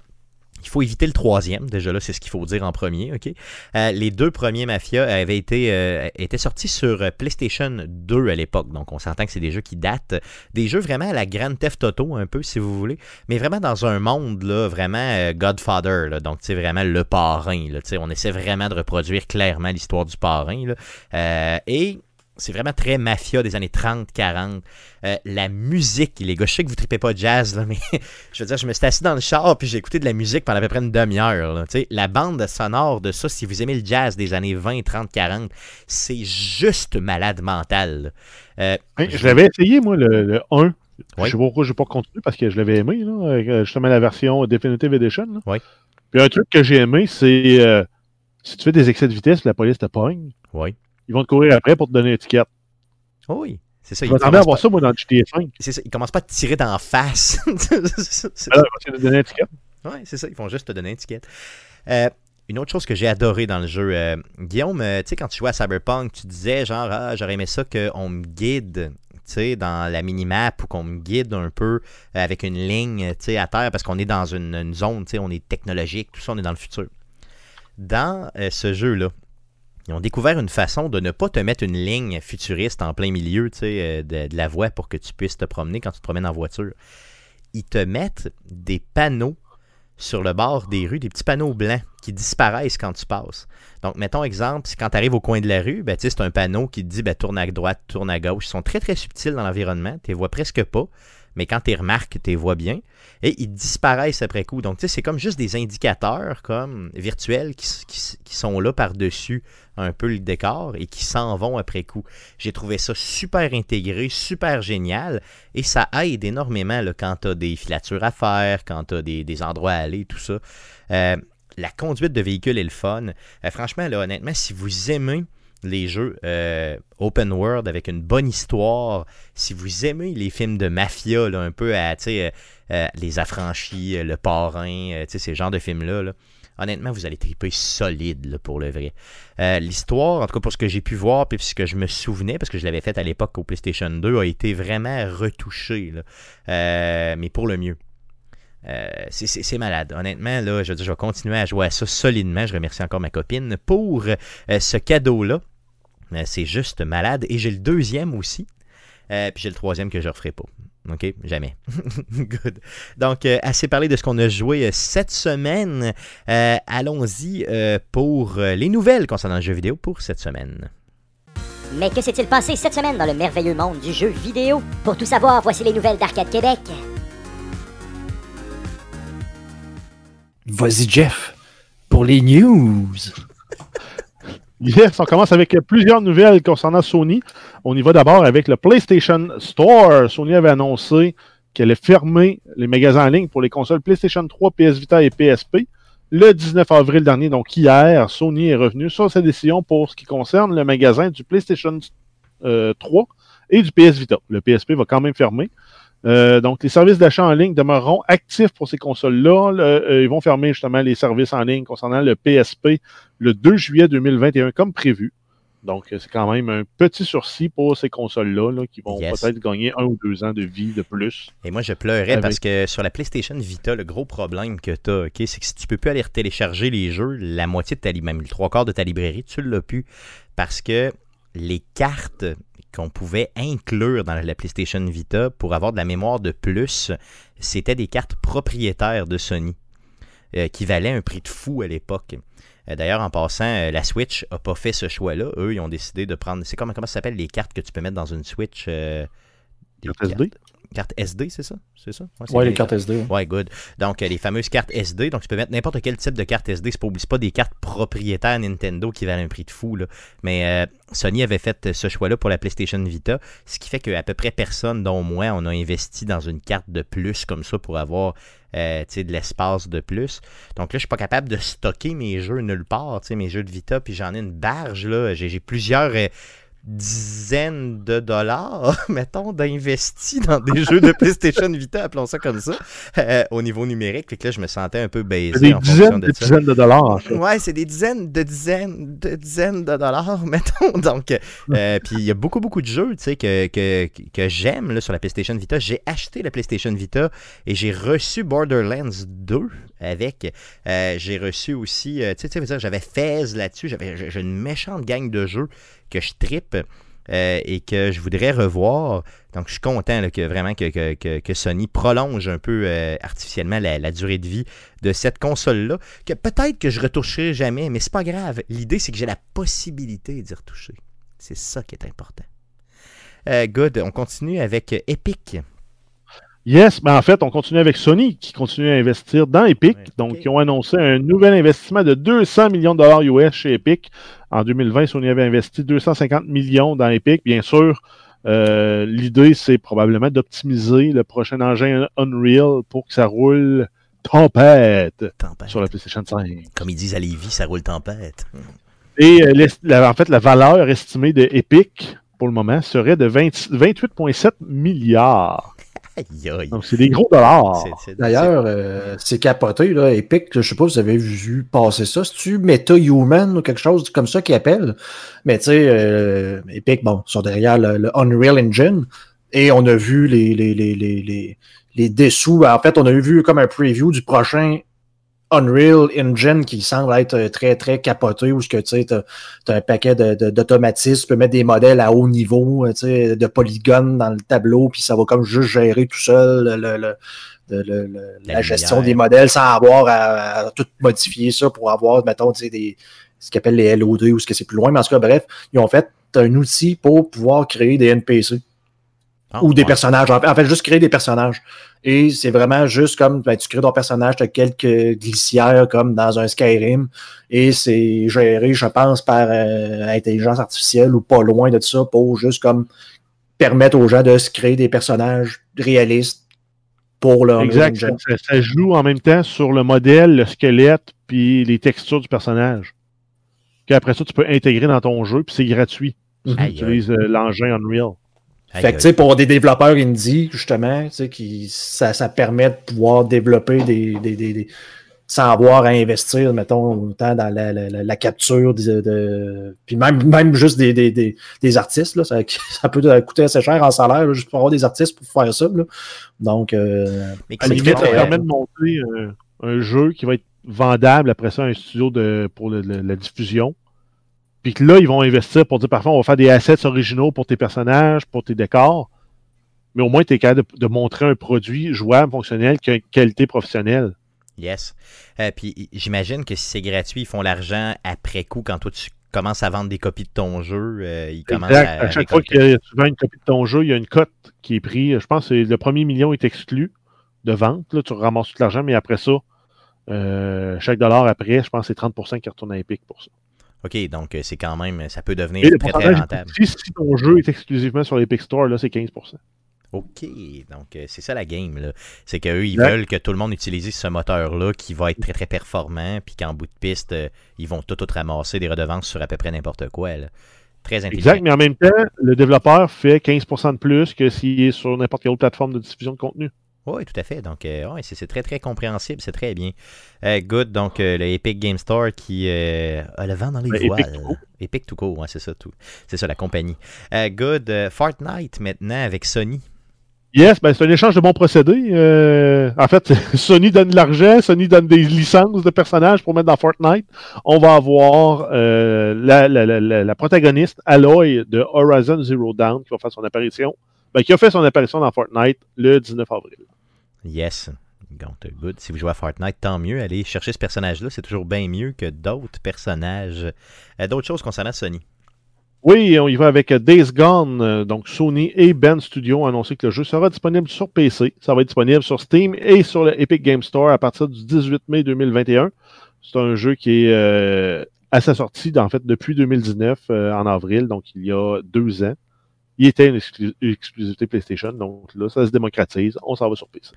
Speaker 1: il faut éviter le troisième. Déjà là, c'est ce qu'il faut dire en premier. ok? Euh, les deux premiers mafias avaient été, euh, étaient sortis sur euh, PlayStation 2 à l'époque. Donc, on s'entend que c'est des jeux qui datent. Des jeux vraiment à la Grand Theft Auto, un peu, si vous voulez. Mais vraiment dans un monde, là, vraiment Godfather. là. donc, tu vraiment le parrain. Là, on essaie vraiment de reproduire clairement l'histoire du parrain. là. Et c'est vraiment très mafia des années 30, 40. Euh, la musique, les gars, je sais que vous tripez pas de jazz, là, mais *laughs* je veux dire, je me suis assis dans le char puis j'ai écouté de la musique pendant à peu près une demi-heure. La bande sonore de ça, si vous aimez le jazz des années 20, 30, 40, c'est juste malade mental. Euh,
Speaker 3: je l'avais essayé, moi, le, le 1.
Speaker 1: Oui.
Speaker 3: Je sais pas pourquoi je n'ai pas continué parce que je l'avais aimé, là, euh, justement la version Definitive Edition. là.
Speaker 1: Oui.
Speaker 3: Puis un truc que j'ai aimé, c'est euh, si tu fais des excès de vitesse, la police te pogne,
Speaker 1: oui.
Speaker 3: Ils vont te courir après pour te donner une étiquette.
Speaker 1: Oh oui, c'est ça.
Speaker 3: Je
Speaker 1: Ils
Speaker 3: m'attendais à voir
Speaker 1: pas,
Speaker 3: ça, moi, dans GTA 5.
Speaker 1: c'est ça, ils commencent pas à te tirer d'en face. *laughs* C'est
Speaker 3: Alors, ils vont te donner une étiquette.
Speaker 1: Ouais, c'est ça, ils vont juste te donner une étiquette. Euh, une autre chose que j'ai adoré dans le jeu, euh, Guillaume, euh, tu sais, quand tu jouais à Cyberpunk, tu disais genre, ah, j'aurais aimé ça qu'on me guide, tu sais, dans la minimap ou qu'on me guide un peu euh, avec une ligne, tu sais, à terre, parce qu'on est dans une, une zone, tu sais, on est technologique, tout ça, on est dans le futur. Dans euh, ce jeu-là, ils ont découvert une façon de ne pas te mettre une ligne futuriste en plein milieu, euh, de, la voie pour que tu puisses te promener quand tu te promènes en voiture. Ils te mettent des panneaux sur le bord des rues, des petits panneaux blancs qui disparaissent quand tu passes. Donc, mettons exemple, quand tu arrives au coin de la rue, ben, c'est un panneau qui te dit ben, tourne à droite, tourne à gauche. Ils sont très très subtils dans l'environnement, tu les vois presque pas, mais quand tu remarques, tu les vois bien. Et ils disparaissent après coup. Donc, tu sais, c'est comme juste des indicateurs comme virtuels qui, sont là par-dessus un peu le décor et qui s'en vont après coup. J'ai trouvé ça super intégré, super génial et ça aide énormément quand tu as des filatures à faire, quand tu as des, des endroits à aller, tout ça. Euh, la conduite de véhicule est le fun. Euh, franchement, là, honnêtement, si vous aimez les jeux euh, open world avec une bonne histoire, si vous aimez les films de mafia, un peu à, euh, euh, Les Affranchis, Le Parrain, ces genres de films-là, là, honnêtement, vous allez triper solide pour le vrai. L'histoire, en tout cas pour ce que j'ai pu voir, puis ce que je me souvenais, parce que je l'avais fait à l'époque au PlayStation 2, a été vraiment retouchée, mais pour le mieux. Euh, c'est- malade. Honnêtement, là, je, je vais continuer à jouer à ça solidement. Je remercie encore ma copine pour euh, ce cadeau-là. Euh, c'est juste malade. Et j'ai le deuxième aussi. Puis j'ai le troisième que je ne referai pas. OK? Jamais. *laughs* Good. Donc, assez parlé de ce qu'on a joué cette semaine. Allons-y pour les nouvelles concernant le jeu vidéo pour cette semaine.
Speaker 4: Mais que s'est-il passé cette semaine dans le merveilleux monde du jeu vidéo? Pour tout savoir, voici les nouvelles d'Arcade Québec.
Speaker 2: Vas-y, Jeff, pour les news.
Speaker 3: Yes, on commence avec plusieurs nouvelles concernant Sony. On y va d'abord avec le PlayStation Store. Sony avait annoncé qu'elle allait fermer les magasins en ligne pour les consoles PlayStation 3, PS Vita et PSP. Le 19 avril dernier, donc hier, Sony est revenu sur sa décision pour ce qui concerne le magasin du PlayStation euh, 3 et du PS Vita. Le PSP va quand même fermer. Euh, donc, les services d'achat en ligne demeureront actifs pour ces consoles-là. Le- euh, ils vont fermer justement les services en ligne concernant le PSP le 2 juillet 2021 comme prévu. Donc, euh, c'est quand même un petit sursis pour ces consoles-là là, qui vont
Speaker 1: Yes.
Speaker 3: peut-être gagner un ou deux ans de vie de plus.
Speaker 1: Et moi, je pleurais
Speaker 3: Avec-
Speaker 1: parce que sur la PlayStation Vita, le gros problème que tu as, c'est que si tu peux plus aller télécharger les jeux, la moitié de ta librairie, même le trois quarts de ta librairie, tu l'as plus. Parce que les cartes qu'on pouvait inclure dans la PlayStation Vita pour avoir de la mémoire de plus, c'était des cartes propriétaires de Sony euh, qui valaient un prix de fou à l'époque. Euh, D'ailleurs, en passant, euh, la Switch a pas fait ce choix-là. Eux, ils ont décidé de prendre. C'est comment, comment ça s'appelle les cartes que tu peux mettre dans une Switch des
Speaker 3: SD?
Speaker 1: Carte SD, c'est ça? C'est ça?
Speaker 2: Ouais, les cartes SD. ouais.
Speaker 1: Good. Donc, euh, les fameuses cartes SD. Donc, tu peux mettre n'importe quel type de carte SD. C'est pas, pas des cartes propriétaires Nintendo qui valent un prix de fou. Là. Mais euh, Sony avait fait ce choix-là pour la PlayStation Vita. Ce qui fait qu'à peu près personne, dont moi, on a investi dans une carte de plus comme ça pour avoir euh, tu sais, de l'espace de plus. Donc là, je suis pas capable de stocker mes jeux nulle part. tu sais, Mes jeux de Vita, puis j'en ai une barge. là. J'ai j'ai plusieurs. euh, dizaines de dollars, *laughs* mettons, d'investis dans des jeux de PlayStation Vita, appelons ça comme ça, euh, au niveau numérique. Fait que là, je me sentais un peu baisé.
Speaker 3: Des
Speaker 1: en
Speaker 3: dizaines
Speaker 1: fonction
Speaker 3: de
Speaker 1: de ça.
Speaker 3: dizaines de dollars. en fait.
Speaker 1: Ouais, c'est des dizaines de dizaines de dizaines de dollars, *laughs* mettons. Donc, euh, puis il y a beaucoup, beaucoup de jeux, tu sais, que, que, que j'aime sur la PlayStation Vita. J'ai acheté la PlayStation Vita et j'ai reçu Borderlands 2 avec. Euh, j'ai reçu aussi, euh, tu sais, j'avais Fez là-dessus. J'avais j'ai une méchante gang de jeux que je trippe. euh, et que je voudrais revoir. Donc, je suis content que vraiment que, que- Sony prolonge un peu euh, artificiellement la, durée de vie de cette console-là, que peut-être que je retoucherai jamais, mais c'est pas grave. L'idée, c'est que j'ai la possibilité d'y retoucher. C'est ça qui est important. Good, on continue avec Epic.
Speaker 3: Yes, mais en fait, on continue avec Sony qui continue à investir dans Epic.
Speaker 1: Ouais,
Speaker 3: Donc, ils ont annoncé un nouvel investissement de 200 millions de dollars US chez Epic. En 2020, Sony avait investi 250 millions dans Epic. Bien sûr, euh, l'idée, c'est probablement d'optimiser le prochain engin Unreal pour que ça roule tempête
Speaker 1: Tempête.
Speaker 3: sur la PlayStation 5.
Speaker 1: Comme ils disent à Lévis, ça roule tempête.
Speaker 3: Et euh, la- en fait, la valeur estimée de Epic, pour le moment, serait de 20 28,7 milliards.
Speaker 1: Aïe, aïe.
Speaker 3: Donc, c'est des gros dollars.
Speaker 2: D'ailleurs, euh, c'est capoté, là, Epic, je sais pas si vous avez vu passer ça. C'est-tu Meta-Human ou quelque chose comme ça qu'ils appellent? Mais tu sais, euh, Epic, bon, ils sont derrière le, le Unreal Engine et on a vu les, les, les, les, les, les dessous. En fait, on a vu comme un preview du prochain Unreal Engine qui semble être euh, très, très capoté où tu sais, t'as as un paquet de- de- d'automatismes, tu peux mettre des modèles à haut niveau, euh, tu sais, de polygones dans le tableau, puis ça va comme juste gérer tout seul le, la,
Speaker 1: La
Speaker 2: gestion
Speaker 1: lumière.
Speaker 2: des modèles sans avoir à, à tout modifier ça pour avoir, mettons, tu sais, des, ce qu'ils appellent les LOD ou ce que c'est plus loin. Mais en tout cas, bref, ils ont fait un outil pour pouvoir créer des NPC
Speaker 1: Ah,
Speaker 2: ou des
Speaker 1: ouais.
Speaker 2: personnages. En fait, juste créer des personnages. Et c'est vraiment juste comme ben, tu crées ton personnage, tu as quelques glissières comme dans un Skyrim. Et c'est géré, je pense, par euh, intelligence artificielle ou pas loin de ça pour juste comme permettre aux gens de se créer des personnages réalistes pour leur
Speaker 3: Exact. Ça, joue en même temps sur le modèle, le squelette, puis les textures du personnage. Qu'après ça, tu peux intégrer dans ton jeu, puis c'est gratuit.
Speaker 1: Aïe,
Speaker 3: Tu utilises euh, l'engin Unreal.
Speaker 1: Aïe,
Speaker 2: Fait que, tu sais, pour des développeurs indie, justement, tu sais, qui, ça, ça permet de pouvoir développer des, des, des- des- sans avoir à investir, mettons, autant dans la, la- la- la capture de, de- puis même, même juste des, des, des, des artistes, là, ça, *laughs* ça peut coûter assez cher en salaire, là, juste pour avoir des artistes pour faire ça, là. Donc, euh,
Speaker 1: Mais
Speaker 3: À limite, ça
Speaker 1: euh,
Speaker 3: permet de monter euh, un jeu qui va être vendable après ça à un studio de, pour le- le- la diffusion. Puis que là, ils vont investir pour dire parfois, on va faire des assets originaux pour tes personnages, pour tes décors. Mais au moins, tu es capable de, de montrer un produit jouable, fonctionnel, qui a une qualité professionnelle.
Speaker 1: Yes. Euh, puis j'imagine que si c'est gratuit, ils font l'argent après coup quand toi tu commences à vendre des copies de ton jeu. euh, ils commencent
Speaker 3: Exact.
Speaker 1: à,
Speaker 3: À chaque fois y a souvent une copie de ton jeu, il y a une cote qui est prise. Je pense que le premier million est exclu de vente. Là, tu ramasses tout l'argent, mais après ça, euh, chaque dollar après, je pense que c'est 30% qui retourne à Epic pour ça.
Speaker 1: OK, donc euh, c'est quand même, ça peut devenir
Speaker 3: Et
Speaker 1: très très rentable.
Speaker 3: si ton jeu est exclusivement sur l'Epic Store, là, c'est 15%.
Speaker 1: OK, donc euh, c'est ça la game. là. C'est qu'eux, ils veulent que tout le monde utilise ce moteur-là qui va être très très performant, puis qu'en bout de piste, euh, ils vont tout, tout ramasser des redevances sur à peu près n'importe quoi. là. Très intelligent.
Speaker 3: Exact, mais en même temps, le développeur fait 15% de plus que s'il est sur n'importe quelle autre plateforme de diffusion de contenu.
Speaker 1: Oui, tout à fait. Donc, euh, ouais, c'est très, très compréhensible. C'est très bien. Euh, good. Donc, euh, le Epic Game Store qui euh, a le vent dans les
Speaker 3: Epic
Speaker 1: voiles.
Speaker 3: tout court.
Speaker 1: Epic tout court, ouais, c'est ça tout. C'est ça, la compagnie. Good. Fortnite maintenant avec Sony.
Speaker 3: Yes, ben, c'est un échange de bons procédés. Euh, en fait, *laughs* Sony donne de l'argent, Sony donne des licences de personnages pour mettre dans Fortnite. On va avoir euh, la, la- la- la- la protagoniste Aloy de Horizon Zero Dawn qui va faire son apparition. Ben, qui a fait son apparition dans Fortnite le 19 avril.
Speaker 1: Yes. Donc, good. Si vous jouez à Fortnite, tant mieux. Allez chercher ce personnage-là. C'est toujours bien mieux que d'autres personnages. Euh, d'autres choses concernant Sony.
Speaker 3: Oui, on y va avec euh, Days Gone. Euh, Donc, Sony et Ben Studio ont annoncé que le jeu sera disponible sur PC. Ça va être disponible sur Steam et sur le Epic Game Store à partir du 18 mai 2021. C'est un jeu qui est à sa sortie, en fait, depuis 2019, euh, en avril, donc il y a deux ans. Il était une exclu- exclusivité PlayStation. Donc là, ça se démocratise. On s'en va sur PC.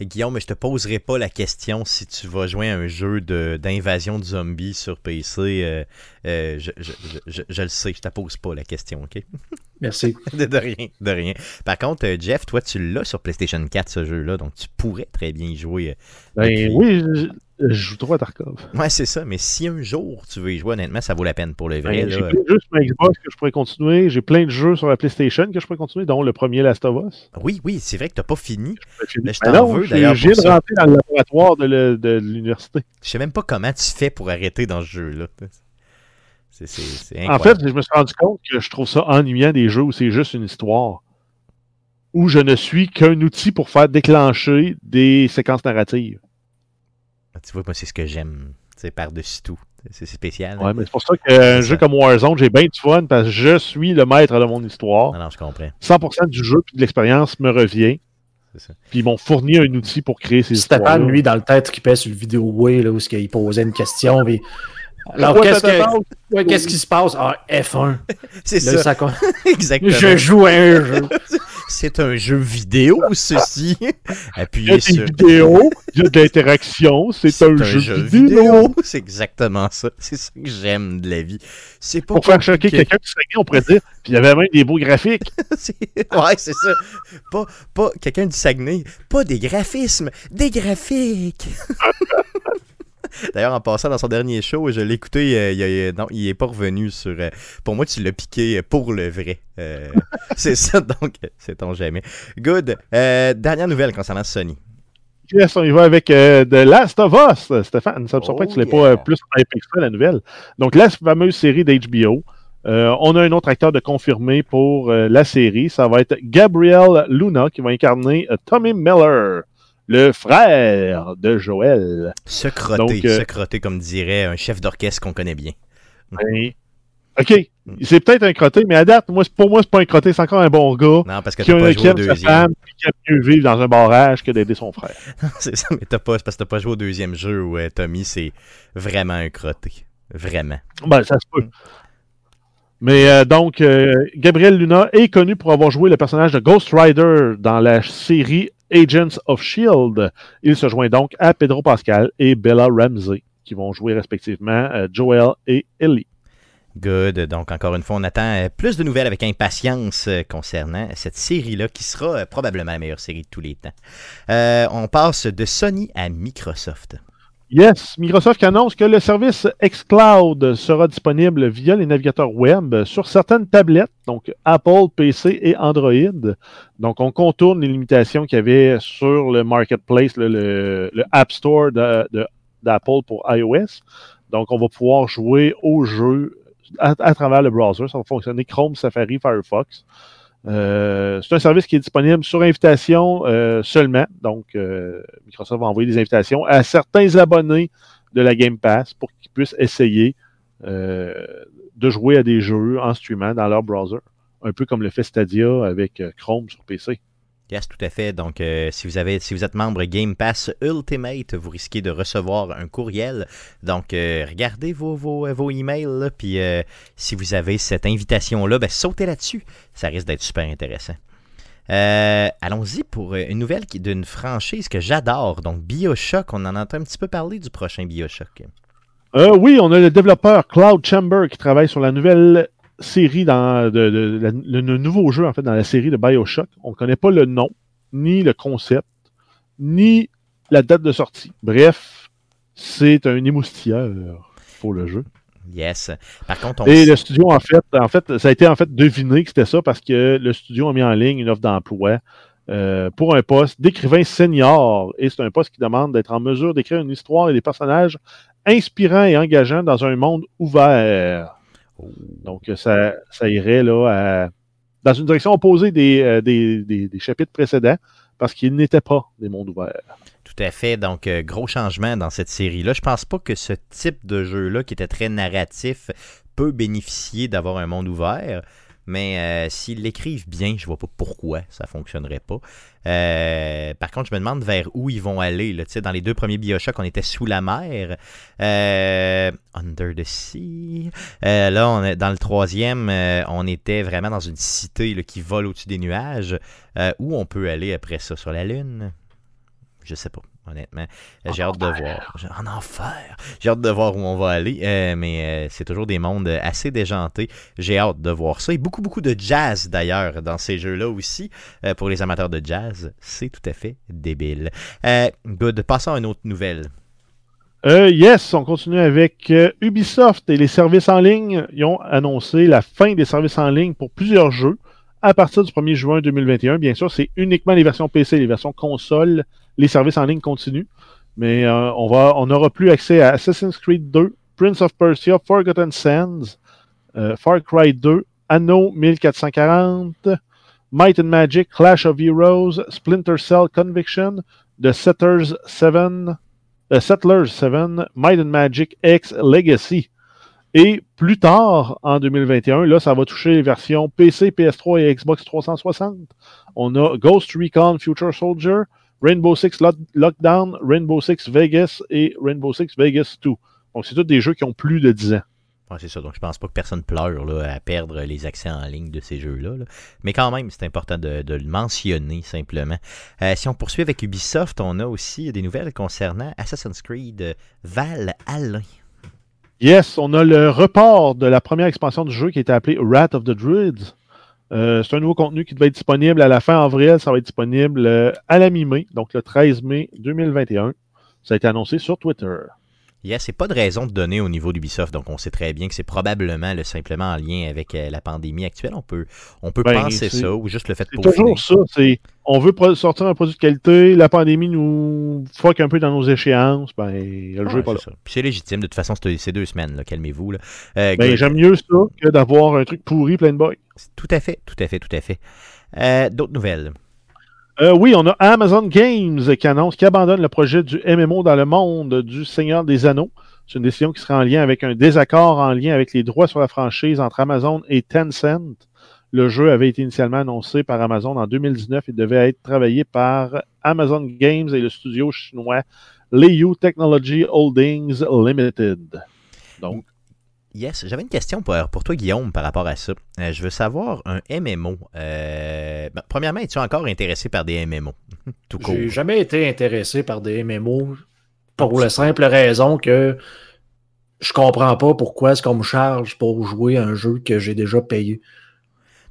Speaker 1: Et Guillaume, je te poserai pas la question si tu vas jouer à un jeu d'invasion de, zombies sur PC. euh, euh, je, je- je- je- je le sais, je te pose pas la question, ok? *laughs*
Speaker 2: Merci. *laughs*
Speaker 1: de, de rien, de rien. Par contre, euh, Jeff, toi, tu l'as sur PlayStation 4, ce jeu-là, donc tu pourrais très bien y jouer. euh,
Speaker 3: Ben
Speaker 1: Depuis-
Speaker 3: oui, je, je joue trop à Tarkov.
Speaker 1: Ouais, c'est ça, mais si un jour tu veux y jouer, honnêtement, ça vaut la peine pour le vrai.
Speaker 3: Ben, j'ai plein de jeux sur ma Xbox que je pourrais continuer. J'ai plein de jeux sur la PlayStation que je pourrais continuer, dont le premier Last of Us.
Speaker 1: Oui, oui, c'est vrai que t'as pas fini. Ben, je
Speaker 3: Ben
Speaker 1: t'en veux, d'ailleurs,
Speaker 3: viens
Speaker 1: pour
Speaker 3: de rentrer dans le laboratoire de l'université.
Speaker 1: Je sais même pas comment tu fais pour arrêter dans ce jeu-là. C'est
Speaker 3: En fait, je me suis rendu compte que je trouve ça ennuyant des jeux où c'est juste une histoire. Où je ne suis qu'un outil pour faire déclencher des séquences narratives.
Speaker 1: Tu vois, moi, c'est ce que j'aime. C'est par-dessus tout. C'est spécial. hein?
Speaker 3: Ouais, mais c'est pour ça qu'un jeu comme Warzone, j'ai bien du fun parce que je suis le maître de mon histoire.
Speaker 1: Non, non, je comprends.
Speaker 3: 100% du jeu puis de l'expérience me revient.
Speaker 1: C'est ça.
Speaker 3: Puis ils m'ont fourni un outil pour créer ces histoires.
Speaker 2: Stéphane, lui, dans le tête, qui pèse sur le vidéo Way, là, où il posait une question. puis- Alors,
Speaker 3: Ouais,
Speaker 2: qu'est-ce que- qui se passe? Ah, F1. *laughs*
Speaker 1: C'est
Speaker 2: Là,
Speaker 1: ça,
Speaker 2: ça *laughs*
Speaker 1: exactement.
Speaker 2: Je joue à un jeu. *laughs*
Speaker 1: C'est un jeu vidéo, ceci. *laughs*
Speaker 3: Il y a
Speaker 1: Appuyez sur.
Speaker 3: vidéos, il y a de l'interaction, c'est un, jeu, vidéo.
Speaker 1: C'est exactement ça. C'est ça que j'aime de la vie. C'est pas
Speaker 3: Pour faire choquer quelqu'un qui Saguenay, on pourrait dire. *laughs* Puis il y avait même des beaux graphiques. *laughs*
Speaker 1: Ouais, c'est ça. Pas, pas quelqu'un du Saguenay. Pas des graphismes, des graphiques. *laughs* D'ailleurs, en passant dans son dernier show, je l'ai écouté, euh, il, a- non, il est pas revenu sur... euh, pour moi, tu l'as piqué pour le vrai. Euh, *laughs* c'est ça, donc, c'est ton jamais. Good. Euh, dernière nouvelle concernant Sony.
Speaker 3: Yes, on y va avec euh, The Last of Us. Stéphane, ça me surprend
Speaker 1: Oh
Speaker 3: que tu l'aies
Speaker 1: yeah.
Speaker 3: pas euh, plus hypé que ça, la nouvelle. Donc, la fameuse série d'HBO. Euh, on a un autre acteur de confirmé pour euh, la série. Ça va être Gabriel Luna qui va incarner euh, Tommy Miller, le frère de Joel.
Speaker 1: Se crotter,
Speaker 3: Donc, euh,
Speaker 1: se crotter, comme dirait un chef d'orchestre qu'on connaît bien.
Speaker 3: Ben, OK, c'est peut-être un crotté, mais à date, moi, pour moi, c'est pas un crotté, c'est encore un bon gars.
Speaker 1: Non, parce que
Speaker 3: Qui,
Speaker 1: pas joué au
Speaker 3: sa
Speaker 1: deuxième.
Speaker 3: femme, puis qui aime mieux vivre dans un barrage que d'aider son frère. *laughs*
Speaker 1: c'est ça, mais t'as pas, parce que t'as pas joué au deuxième jeu où euh, Tommy, c'est vraiment un crotté. Vraiment.
Speaker 3: Ben, ça se peut. Mais euh, donc, euh, Gabriel Luna est connu pour avoir joué le personnage de Ghost Rider dans la série Agents of Shield. Il se joint donc à Pedro Pascal et Bella Ramsey, qui vont jouer respectivement euh, Joel et Ellie.
Speaker 1: Good. Donc, encore une fois, on attend euh, plus de nouvelles avec impatience euh, concernant cette série-là, qui sera probablement la meilleure série de tous les temps. On passe de Sony à Microsoft.
Speaker 3: Yes, Microsoft annonce que le service xCloud sera disponible via les navigateurs web sur certaines tablettes, donc Apple, PC et Android. Donc, on contourne les limitations qu'il y avait sur le marketplace, le, App Store d'Apple pour iOS. Donc, on va pouvoir jouer aux jeux à, à travers le browser. Ça va fonctionner Chrome, Safari, Firefox. Euh, c'est un service qui est disponible sur invitation euh, seulement. Donc, euh, Microsoft va envoyer des invitations à certains abonnés de la Game Pass pour qu'ils puissent essayer de jouer à des jeux en streamant dans leur browser. Un peu comme le fait Stadia avec Chrome sur PC.
Speaker 1: Yes, tout à fait. Donc, euh, si, vous avez, si vous êtes membre Game Pass Ultimate, vous risquez de recevoir un courriel. Donc, euh, regardez vos, vos, vos emails. Puis, euh, si vous avez cette invitation-là, ben, sautez là-dessus. Ça risque d'être super intéressant. Euh, Allons-y pour euh, une nouvelle d'une franchise que j'adore. Donc, Bioshock. On en entend un petit peu parler du prochain Bioshock.
Speaker 3: Euh, oui, on a le développeur Cloud Chamber qui travaille sur la nouvelle série dans de- le, nouveau jeu en fait dans la série de Bioshock. On ne connaît pas le nom, ni le concept, ni la date de sortie. Bref, c'est un émoustilleur pour le jeu.
Speaker 1: Yes. Par contre, on
Speaker 3: Et le studio, en fait, en fait, ça a été en fait deviné que c'était ça parce que le studio a mis en ligne une offre d'emploi euh, pour un poste d'écrivain senior. Et c'est un poste qui demande d'être en mesure d'écrire une histoire et des personnages inspirants et engageants dans un monde ouvert. Donc, ça, irait là dans une direction opposée des, euh, des chapitres précédents parce qu'ils n'étaient pas des mondes ouverts.
Speaker 1: Tout à fait. Donc, euh, gros changement dans cette série-là. Je pense pas que ce type de jeu-là, qui était très narratif, peut bénéficier d'avoir un monde ouvert. Mais euh, s'ils l'écrivent bien, je vois pas pourquoi ça fonctionnerait pas. Euh, par contre, je me demande vers où ils vont aller. Dans les deux premiers Bioshock, on était sous la mer. Euh, under the Sea. Là, on dans le troisième, on était vraiment dans une cité qui vole au-dessus des nuages. Où on peut aller après ça? Sur la Lune? Je sais pas. Honnêtement, Euh, j'ai hâte de voir. En enfer. J'ai hâte de voir où on va aller. euh, mais euh, c'est toujours des mondes assez déjantés. J'ai hâte de voir ça. Et beaucoup, beaucoup de jazz d'ailleurs dans ces jeux-là aussi. Euh, pour les amateurs de jazz, c'est tout à fait débile. Euh, good. Passons à une autre nouvelle.
Speaker 3: Euh, yes, on continue avec euh, Ubisoft et les services en ligne. Ils ont annoncé la fin des services en ligne pour plusieurs jeux à partir du 1er juin 2021. Bien sûr, c'est uniquement les versions PC, les versions console, les services en ligne continuent. Mais euh, on n'aura plus accès à Assassin's Creed 2, Prince of Persia, Forgotten Sands, euh, Far Cry 2, Anno 1440, Might and Magic, Clash of Heroes, Splinter Cell Conviction, The Setters 7, The Settlers 7, Might and Magic X Legacy. Et plus tard, en 2021, là, ça va toucher les versions PC, PS3 et Xbox 360. On a Ghost Recon Future Soldier, Rainbow Six Lock- Lockdown, Rainbow Six Vegas et Rainbow Six Vegas 2. Donc, c'est tous des jeux qui ont plus de 10 ans.
Speaker 1: Ouais, c'est ça. Donc, je pense pas que personne pleure là, à perdre les accès en ligne de ces jeux-là. là. Mais quand même, c'est important de, de le mentionner simplement. Euh, si on poursuit avec Ubisoft, on a aussi des nouvelles concernant Assassin's Creed Valhalla.
Speaker 3: Yes, on a le report de la première expansion du jeu qui était appelée Wrath of the Druids. Euh, c'est un nouveau contenu qui devait être disponible à la fin avril. Ça va être disponible euh, à la mi-mai, donc le 13 mai 2021. Ça a été annoncé sur Twitter.
Speaker 1: Yes, c'est pas de raison de donner au niveau d'Ubisoft, donc on sait très bien que c'est probablement simplement en lien avec euh, la pandémie actuelle. On peut, on peut
Speaker 3: Ben,
Speaker 1: penser ça, ou juste le fait de
Speaker 3: C'est toujours ça. C'est on veut sortir un produit de qualité. La pandémie nous fuck un peu dans nos échéances. Ben, le
Speaker 1: Ouais,
Speaker 3: jeu est pas là.
Speaker 1: c'est légitime, de toute façon, c'est ces deux semaines, calmez-vous. Euh,
Speaker 3: Ben, j'aime mieux ça que d'avoir un truc pourri plein de bugs.
Speaker 1: Tout à fait, tout à fait, tout à fait. Euh, D'autres nouvelles?
Speaker 3: Euh, oui, on a Amazon Games qui annonce qu'il abandonne le projet du MMO dans le monde du Seigneur des Anneaux. C'est une décision qui sera en lien avec un désaccord en lien avec les droits sur la franchise entre Amazon et Tencent. Le jeu avait été initialement annoncé par Amazon en 2019 et devait être travaillé par Amazon Games et le studio chinois Leiyu Technology Holdings Limited. Donc,
Speaker 1: Yes, j'avais une question pour, pour toi, Guillaume, par rapport à ça. Euh, je veux savoir, un MMO. euh, ben, premièrement, es-tu encore intéressé par des MMO *laughs* Tout court.
Speaker 2: J'ai jamais été intéressé par des MMO pour la simple raison que je comprends pas pourquoi est-ce qu'on me charge pour jouer à un jeu que j'ai déjà payé.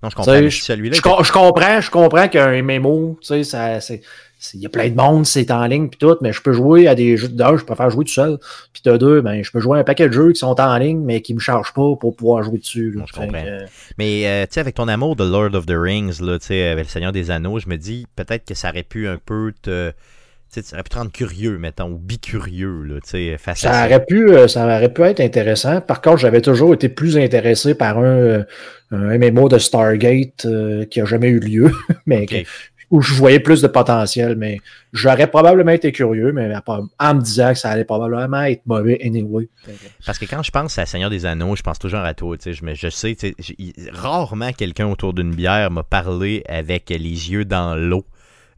Speaker 1: Non, je comprends. Celui-là,
Speaker 2: Je,
Speaker 1: était-
Speaker 2: je comprends, je comprends qu'un MMO, tu sais, ça, c'est, c'est- il y a plein de monde, c'est en ligne puis tout, mais je peux jouer à des jeux d'un, je préfère jouer tout seul, puis de deux, ben, je peux jouer à un paquet de jeux qui sont en ligne, mais qui me chargent pas pour pouvoir jouer dessus. là.
Speaker 1: Non, je comprends.
Speaker 2: que,
Speaker 1: Mais euh, tu sais, avec ton amour de Lord of the Rings, là, tu sais, avec le Seigneur des Anneaux, je me dis peut-être que ça aurait pu un peu te. Tu aurait pu te rendre curieux, mettons, ou bicurieux, là, tu sais, face à
Speaker 2: Ça
Speaker 1: ça.
Speaker 2: aurait, pu, euh, ça aurait pu être intéressant. Par contre, j'avais toujours été plus intéressé par un, euh, un MMO de Stargate euh, qui a jamais eu lieu, *laughs* mais que- où je voyais plus de potentiel. Mais j'aurais probablement été curieux, mais à en me disant que ça allait probablement être mauvais anyway.
Speaker 1: Parce que quand je pense à Seigneur des Anneaux, je pense toujours à toi. tu sais, Je, me- je sais, rarement quelqu'un autour d'une bière m'a parlé avec les yeux dans l'eau.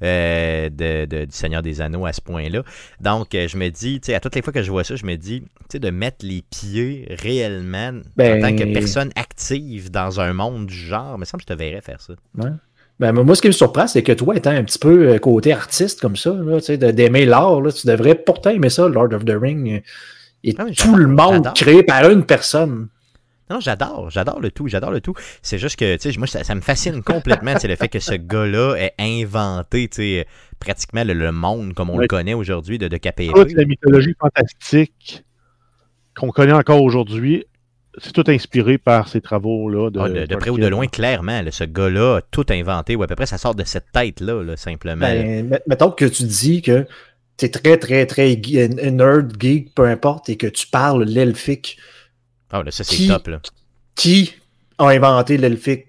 Speaker 1: Euh, de, de- du Seigneur des Anneaux à ce point-là. Donc, euh, je me dis, tu sais, à toutes les fois que je vois ça, je me dis, tu sais, de mettre les pieds réellement en
Speaker 2: Ben-
Speaker 1: tant que personne active dans un monde du genre, il me semble que je te verrais faire ça.
Speaker 2: Ben, moi, ce qui me surprend, c'est que toi, étant un petit peu euh, côté artiste comme ça, d'aimer l'art, tu devrais pourtant aimer ça, Lord of the Ring. Et
Speaker 1: Ah,
Speaker 2: tout le monde créé par une personne.
Speaker 1: Non, j'adore, j'adore le tout, j'adore le tout. C'est juste que, tu sais, moi, ça, ça me fascine complètement, c'est le fait que ce gars-là ait inventé, tu sais, pratiquement le, le monde comme on le connaît aujourd'hui de, de KPP.
Speaker 3: toute la mythologie fantastique qu'on connaît encore aujourd'hui, c'est tout inspiré par ces travaux-là. De,
Speaker 1: Ah, de, de près ou de loin, clairement, là, ce gars-là a tout inventé, ou à peu près ça sort de cette tête-là, là, simplement.
Speaker 2: Ben, met- mettons que tu dis que tu es très, très, très nerd, geek, peu importe, et que tu parles l'elfique.
Speaker 1: Ah, là, ça, c'est
Speaker 2: qui-
Speaker 1: top, là.
Speaker 2: Qui a inventé l'elfique?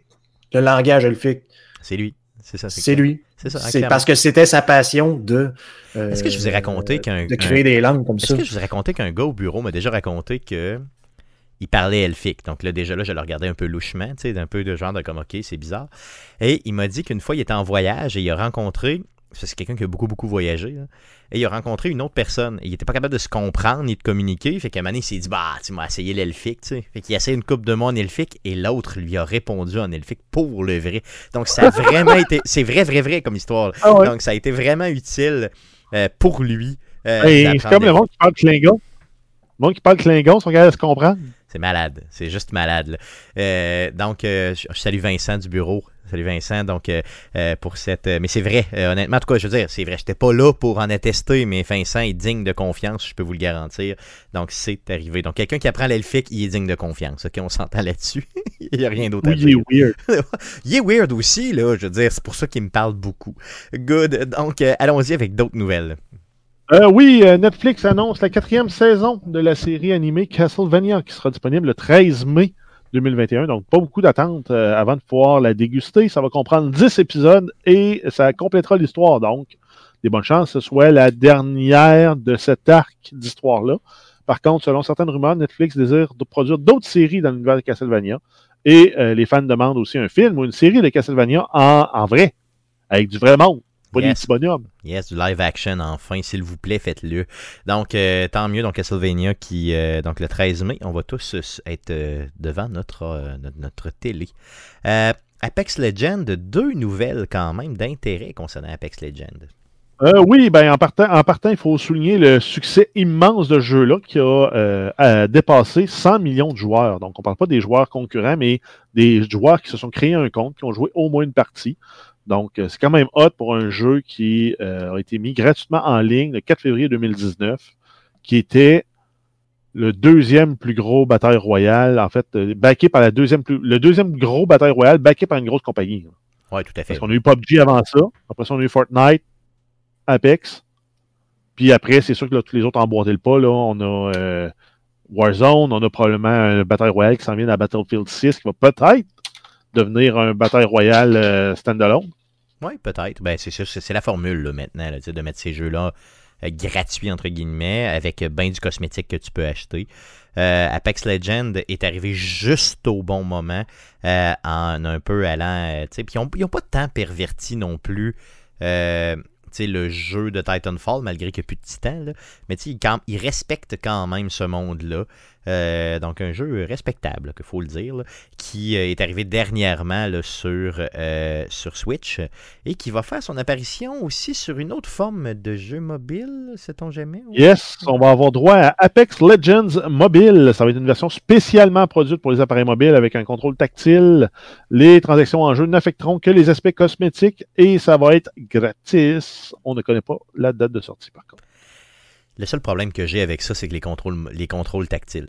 Speaker 2: Le langage elfique?
Speaker 1: C'est lui. C'est ça,
Speaker 2: C'est lui.
Speaker 1: C'est ça,
Speaker 2: C'est parce que c'était sa passion de. euh,
Speaker 1: Est-ce que je vous ai raconté qu'un-
Speaker 2: De créer des langues comme
Speaker 1: Est-ce
Speaker 2: ça?
Speaker 1: que je vous ai raconté qu'un gars au bureau m'a déjà raconté que il parlait elfique? Donc là, déjà là, je le regardais un peu louchement, tu sais, un peu de genre de comme, OK, c'est bizarre. Et il m'a dit qu'une fois, il était en voyage et il a rencontré, c'est quelqu'un qui a beaucoup, beaucoup voyagé, là, et il a rencontré une autre personne. Et il n'était pas capable de se comprendre ni de communiquer. Fait qu'à un moment, il s'est dit, bah, tu m'as essayé l'elfique, tu sais. Fait qu'il a essayé une coupe de mots en elfique et l'autre lui a répondu en elfique pour le vrai. Donc ça a *laughs* vraiment été, c'est vrai, vrai, vrai comme histoire.
Speaker 3: Ah ouais.
Speaker 1: Donc ça a été vraiment utile euh, pour lui. euh,
Speaker 3: Hey, c'est comme le monde qui parle Klingon. Le monde qui parle Klingon sont capables de se comprendre.
Speaker 1: C'est malade. C'est juste malade. Euh, donc, euh, je, je salue Vincent du bureau. Salut Vincent. Donc, euh, pour cette. mais c'est vrai, honnêtement, en tout cas, je veux dire, c'est vrai. J'étais pas là pour en attester, mais Vincent est digne de confiance, je peux vous le garantir. Donc, c'est arrivé. Donc, quelqu'un qui apprend l'elfique, il est digne de confiance. OK, on s'entend là-dessus. *laughs* il n'y a rien d'autre à
Speaker 3: Oui, il
Speaker 1: dire.
Speaker 3: est weird. *laughs*
Speaker 1: Il est weird aussi, là. Je veux dire, c'est pour ça qu'il me parle beaucoup. Good. Donc, allons-y avec d'autres nouvelles.
Speaker 3: Euh, oui, euh, Netflix annonce la quatrième saison de la série animée Castlevania qui sera disponible le 13 mai 2021. Donc, pas beaucoup d'attente euh, avant de pouvoir la déguster. Ça va comprendre 10 épisodes et ça complétera l'histoire. Donc, des bonnes chances que ce soit la dernière de cet arc d'histoire-là. Par contre, selon certaines rumeurs, Netflix désire de produire d'autres séries dans l'univers de Castlevania. Et euh, les fans demandent aussi un film ou une série de Castlevania en, en vrai, avec du vrai monde, pas des
Speaker 1: Yes.
Speaker 3: petits bonhommes.
Speaker 1: Yes, du live action, enfin, s'il vous plaît, faites-le. Donc, euh, tant mieux, donc Castlevania qui, euh, donc le 13 mai, on va tous euh, être euh, devant notre, notre, notre télé. Apex Legends, deux nouvelles quand même d'intérêt concernant Apex Legends.
Speaker 3: Euh, oui, ben en partant, en partant, il faut souligner le succès immense de ce jeu-là qui a euh, euh, dépassé 100 millions de joueurs. Donc, on ne parle pas des joueurs concurrents, mais des joueurs qui se sont créés un compte, qui ont joué au moins une partie. Donc, euh, c'est quand même hot pour un jeu qui euh, a été mis gratuitement en ligne le 4 février 2019, qui était le deuxième plus gros bataille royale, en fait, euh, backé par la deuxième plus, le deuxième gros bataille royale, backé par une grosse compagnie.
Speaker 1: Oui, tout à fait.
Speaker 3: Parce qu'on a eu PUBG avant ça. Après ça, on a eu Fortnite, Apex. Puis après, c'est sûr que là, tous les autres ont emboîté le pas. Là. On a euh, Warzone, on a probablement un bataille royale qui s'en vient à Battlefield 6 qui va peut-être devenir un bataille royale euh, standalone.
Speaker 1: Oui, peut-être. Ben, c'est c'est la formule là, maintenant, de mettre ces jeux-là euh, gratuits, entre guillemets, avec bien du cosmétique que tu peux acheter. Euh, Apex Legends est arrivé juste au bon moment, euh, en un peu allant. euh, Puis ils n'ont pas tant perverti non plus. euh, le jeu de Titanfall, malgré qu'il n'y a plus de titans, là. mais ils respectent quand même ce monde-là. Euh, donc, un jeu respectable, il faut le dire, qui euh, est arrivé dernièrement sur, euh, sur Switch et qui va faire son apparition aussi sur une autre forme de jeu mobile, sait-on jamais?
Speaker 3: Yes, on va avoir droit à Apex Legends Mobile. Ça va être une version spécialement produite pour les appareils mobiles avec un contrôle tactile. Les transactions en jeu n'affecteront que les aspects cosmétiques et ça va être gratis. On ne connaît pas la date de sortie par contre.
Speaker 1: Le seul problème que j'ai avec ça, c'est que les contrôles, les contrôles tactiles.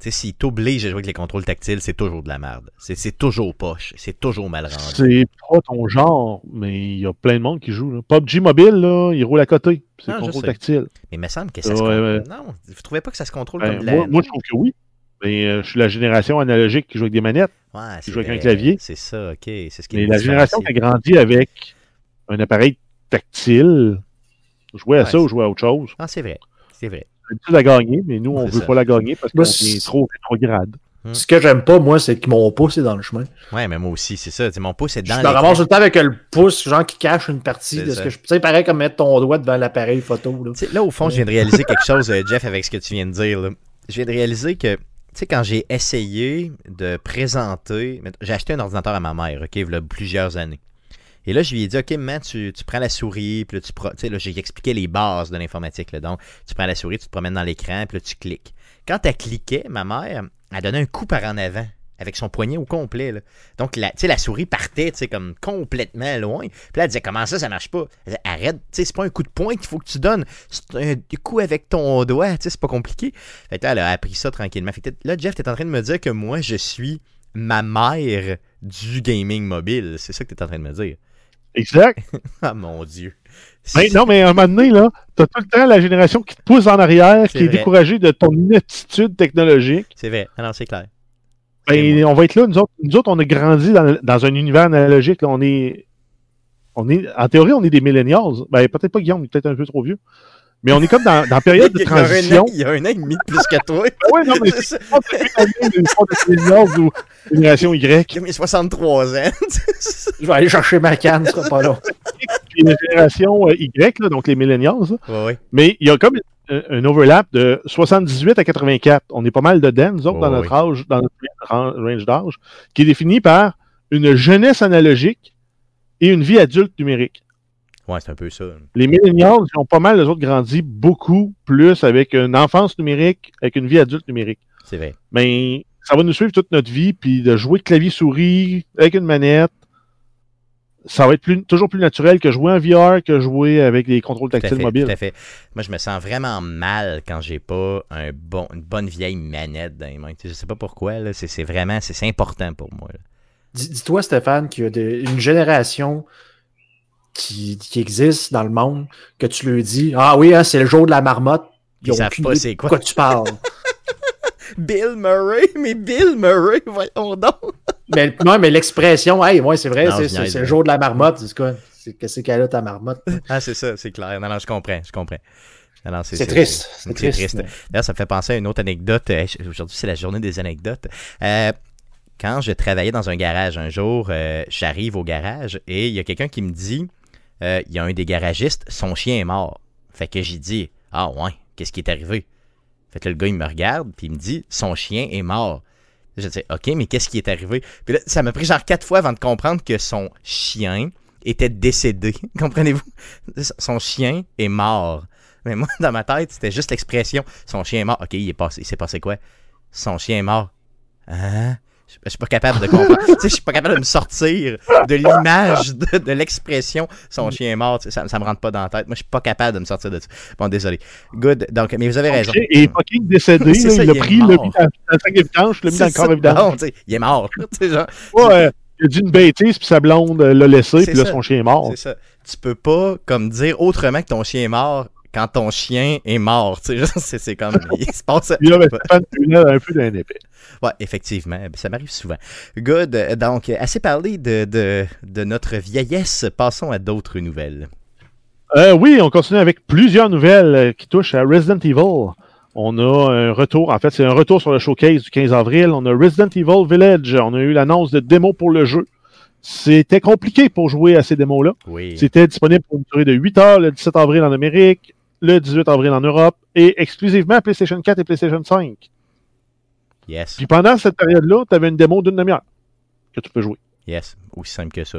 Speaker 1: Tu sais, s'ils t'obligent à jouer avec les contrôles tactiles, c'est toujours de la merde. C'est toujours poche. C'est toujours mal rendu.
Speaker 3: C'est pas ton genre, mais il y a plein de monde qui joue. là. PUBG Mobile, là, il roule à côté. C'est contrôle tactile.
Speaker 1: Mais il me semble que ça
Speaker 3: Ouais,
Speaker 1: se
Speaker 3: ouais.
Speaker 1: contrôle. Non, vous trouvez pas que ça se contrôle
Speaker 3: Ben,
Speaker 1: comme de la...
Speaker 3: moi, moi, je trouve que oui. Mais euh, je suis la génération analogique qui joue avec des manettes.
Speaker 1: Ouais, c'est
Speaker 3: joue avec un clavier.
Speaker 1: C'est ça, ok. C'est ce qui
Speaker 3: Mais
Speaker 1: nous
Speaker 3: la génération qui a grandi avec un appareil tactile, jouer à
Speaker 1: Ouais,
Speaker 3: ça ou jouer à autre chose.
Speaker 1: Ah, c'est vrai. C'est vrai.
Speaker 3: C'est à gagner, mais nous, on
Speaker 1: C'est
Speaker 3: veut
Speaker 1: ça.
Speaker 3: pas la gagner parce qu'on est
Speaker 2: c'est-
Speaker 3: trop rétrograde.
Speaker 2: Ce que j'aime pas, moi, c'est que mon pouce est dans le chemin.
Speaker 1: Ouais, mais moi aussi, c'est ça. Mon pouce est
Speaker 2: Je
Speaker 1: dans
Speaker 2: me
Speaker 1: l'écran.
Speaker 2: ramasse tout le temps avec le pouce, genre qui cache une partie
Speaker 1: C'est
Speaker 2: de
Speaker 1: ça.
Speaker 2: ce que je. Tu sais, pareil comme mettre ton doigt devant l'appareil photo. Là,
Speaker 1: au fond, je viens de réaliser quelque chose, euh, Jeff, avec ce que tu viens de dire. là. Je viens de réaliser que, tu sais, quand j'ai essayé de présenter. J'ai acheté un ordinateur à ma mère, OK, il y a plusieurs années. Et là, je lui ai dit, OK, man, tu, prends la souris, puis là, tu sais, là, j'ai expliqué les bases de l'informatique. Donc, tu prends la souris, tu te promènes dans l'écran, puis là, tu cliques. Quand elle cliquait, ma mère, elle donnait un coup par en avant, avec son poignet au complet. là. Donc, la, la souris partait, comme complètement loin. Puis là, elle disait, comment ça, ça marche pas? Elle disait, arrête, c'est pas un coup de poing qu'il faut que tu donnes. C'est un coup avec ton doigt, c'est pas compliqué. Fait que là, elle a appris ça tranquillement. Fait que là, Jeff, t'es en train de me dire que moi, je suis ma mère du gaming mobile. C'est ça que t'es en train de me dire.
Speaker 3: Exact. *laughs*
Speaker 1: Ah, mon Dieu.
Speaker 3: Ben, non, mais à un moment donné, là, t'as tout le temps la génération qui te pousse en arrière, qui est découragée de ton inaptitude technologique.
Speaker 1: C'est vrai. Ah non, c'est clair.
Speaker 3: Ben, on va être là, nous autres, nous autres on a grandi dans, dans un univers analogique. Là, on est, on est, en théorie, on est des millennials. Ben, peut-être pas Guillaume, peut-être un peu trop vieux. Mais on est comme dans, dans la période de *laughs*
Speaker 1: Il y a un an-
Speaker 3: transition.
Speaker 1: Il y a un an et demi de plus que toi.
Speaker 3: Oui, non, mais *laughs*
Speaker 1: C'est
Speaker 3: pas de ou génération Y.
Speaker 1: J'ai mis 63 ans. *laughs*
Speaker 2: Je vais aller chercher ma canne, ce sera pas long.
Speaker 3: Puis la génération euh, Y, là, donc les millennials.
Speaker 1: ouais, ouais.
Speaker 3: Mais il y a comme un, un overlap de 78 à 84. On est pas mal dedans, nous autres, dans notre âge, dans notre ran- range d'âge, qui est défini par une jeunesse analogique et une vie adulte numérique.
Speaker 1: Ouais, c'est un peu ça.
Speaker 3: Les millennials ils ont pas mal, les autres, grandi beaucoup plus avec une enfance numérique, avec une vie adulte numérique.
Speaker 1: C'est vrai.
Speaker 3: Mais ça va nous suivre toute notre vie, puis de jouer clavier-souris avec une manette, ça va être plus- toujours plus naturel que jouer en VR, que jouer avec des contrôles
Speaker 1: Tout à
Speaker 3: tactiles
Speaker 1: fait,
Speaker 3: mobiles.
Speaker 1: tout à fait. Moi, je me sens vraiment mal quand j'ai pas un bon, une bonne vieille manette dans les mains. Je sais pas pourquoi. C'est vraiment c'est important pour moi.
Speaker 2: Dis-toi, Stéphane, qu'il y a une génération qui, qui existe dans le monde, que tu lui dis Ah oui, hein, c'est le jour de la marmotte.
Speaker 1: Ils
Speaker 2: ont
Speaker 1: savent pas c'est
Speaker 2: de
Speaker 1: quoi.
Speaker 2: quoi tu parles. *laughs*
Speaker 1: Bill Murray, mais Bill Murray, voyons donc. *laughs*
Speaker 2: mais non, mais l'expression, hey, ouais, c'est vrai, c'est- le jour de la marmotte. C'est quoi? C'est qu'est-ce qu'elle a ta marmotte?
Speaker 1: Ah, c'est ça, c'est clair. Non, non, je comprends, je comprends.
Speaker 2: C'est triste. C'est triste.
Speaker 1: D'ailleurs, ça me fait penser à une autre anecdote. Aujourd'hui, c'est la journée des anecdotes. Euh, quand je travaillais dans un garage un jour, euh, j'arrive au garage et il y a quelqu'un qui me dit euh, il y a un des garagistes, son chien est mort. Fait que j'ai dit Ah ouais, qu'est-ce qui est arrivé? Fait que le gars, il me regarde puis il me dit son chien est mort. Je dis OK, mais qu'est-ce qui est arrivé? Puis là, ça m'a pris genre quatre fois avant de comprendre que son chien était décédé. *laughs* Comprenez-vous? Son chien est mort. Mais moi, dans ma tête, c'était juste l'expression son chien est mort. OK, il est passé. Il s'est passé quoi? Son chien est mort. Hein? Je je suis pas capable de comprendre. tu sais, je suis pas capable de me sortir de l'image de, de l'expression son chien est mort. Ça, ça me rentre pas dans la tête. Moi, je suis pas capable de me sortir de ça. Bon, désolé. Good. Donc, mais vous avez raison.
Speaker 3: Et fucking décédé, *laughs* là,
Speaker 1: ça,
Speaker 3: il l'a
Speaker 1: il
Speaker 3: pris, il l'a mis dans, le sac d'évitange, il l'a mis dans le corps évident.
Speaker 1: Il est mort. Genre,
Speaker 3: Ouais, il a dit une bêtise, puis sa blonde euh, l'a laissé, puis là,
Speaker 1: ça.
Speaker 3: son chien est mort.
Speaker 1: C'est ça. Tu peux pas comme dire autrement que ton chien est mort quand ton chien est mort. *laughs* C'est comme il se passe.
Speaker 3: Ben, tu l'as un peu d'un épée.
Speaker 1: Ouais, effectivement, ça m'arrive souvent. Good. Euh, Donc, assez parlé de, de, de notre vieillesse, passons à d'autres nouvelles.
Speaker 3: Euh, oui, on continue avec plusieurs nouvelles euh, qui touchent à Resident Evil. On a un retour, en fait, c'est un retour sur le showcase du 15 avril. On a Resident Evil Village. On a eu l'annonce de démo pour le jeu. C'était compliqué pour jouer à ces démos-là.
Speaker 1: Oui.
Speaker 3: C'était disponible pour une durée de 8 heures le 17 avril en Amérique, le 18 avril en Europe et exclusivement à PlayStation 4 et PlayStation 5.
Speaker 1: Yes.
Speaker 3: Puis pendant cette période-là, tu avais une démo d'une demi-heure que tu peux jouer.
Speaker 1: Yes. Aussi simple que ça.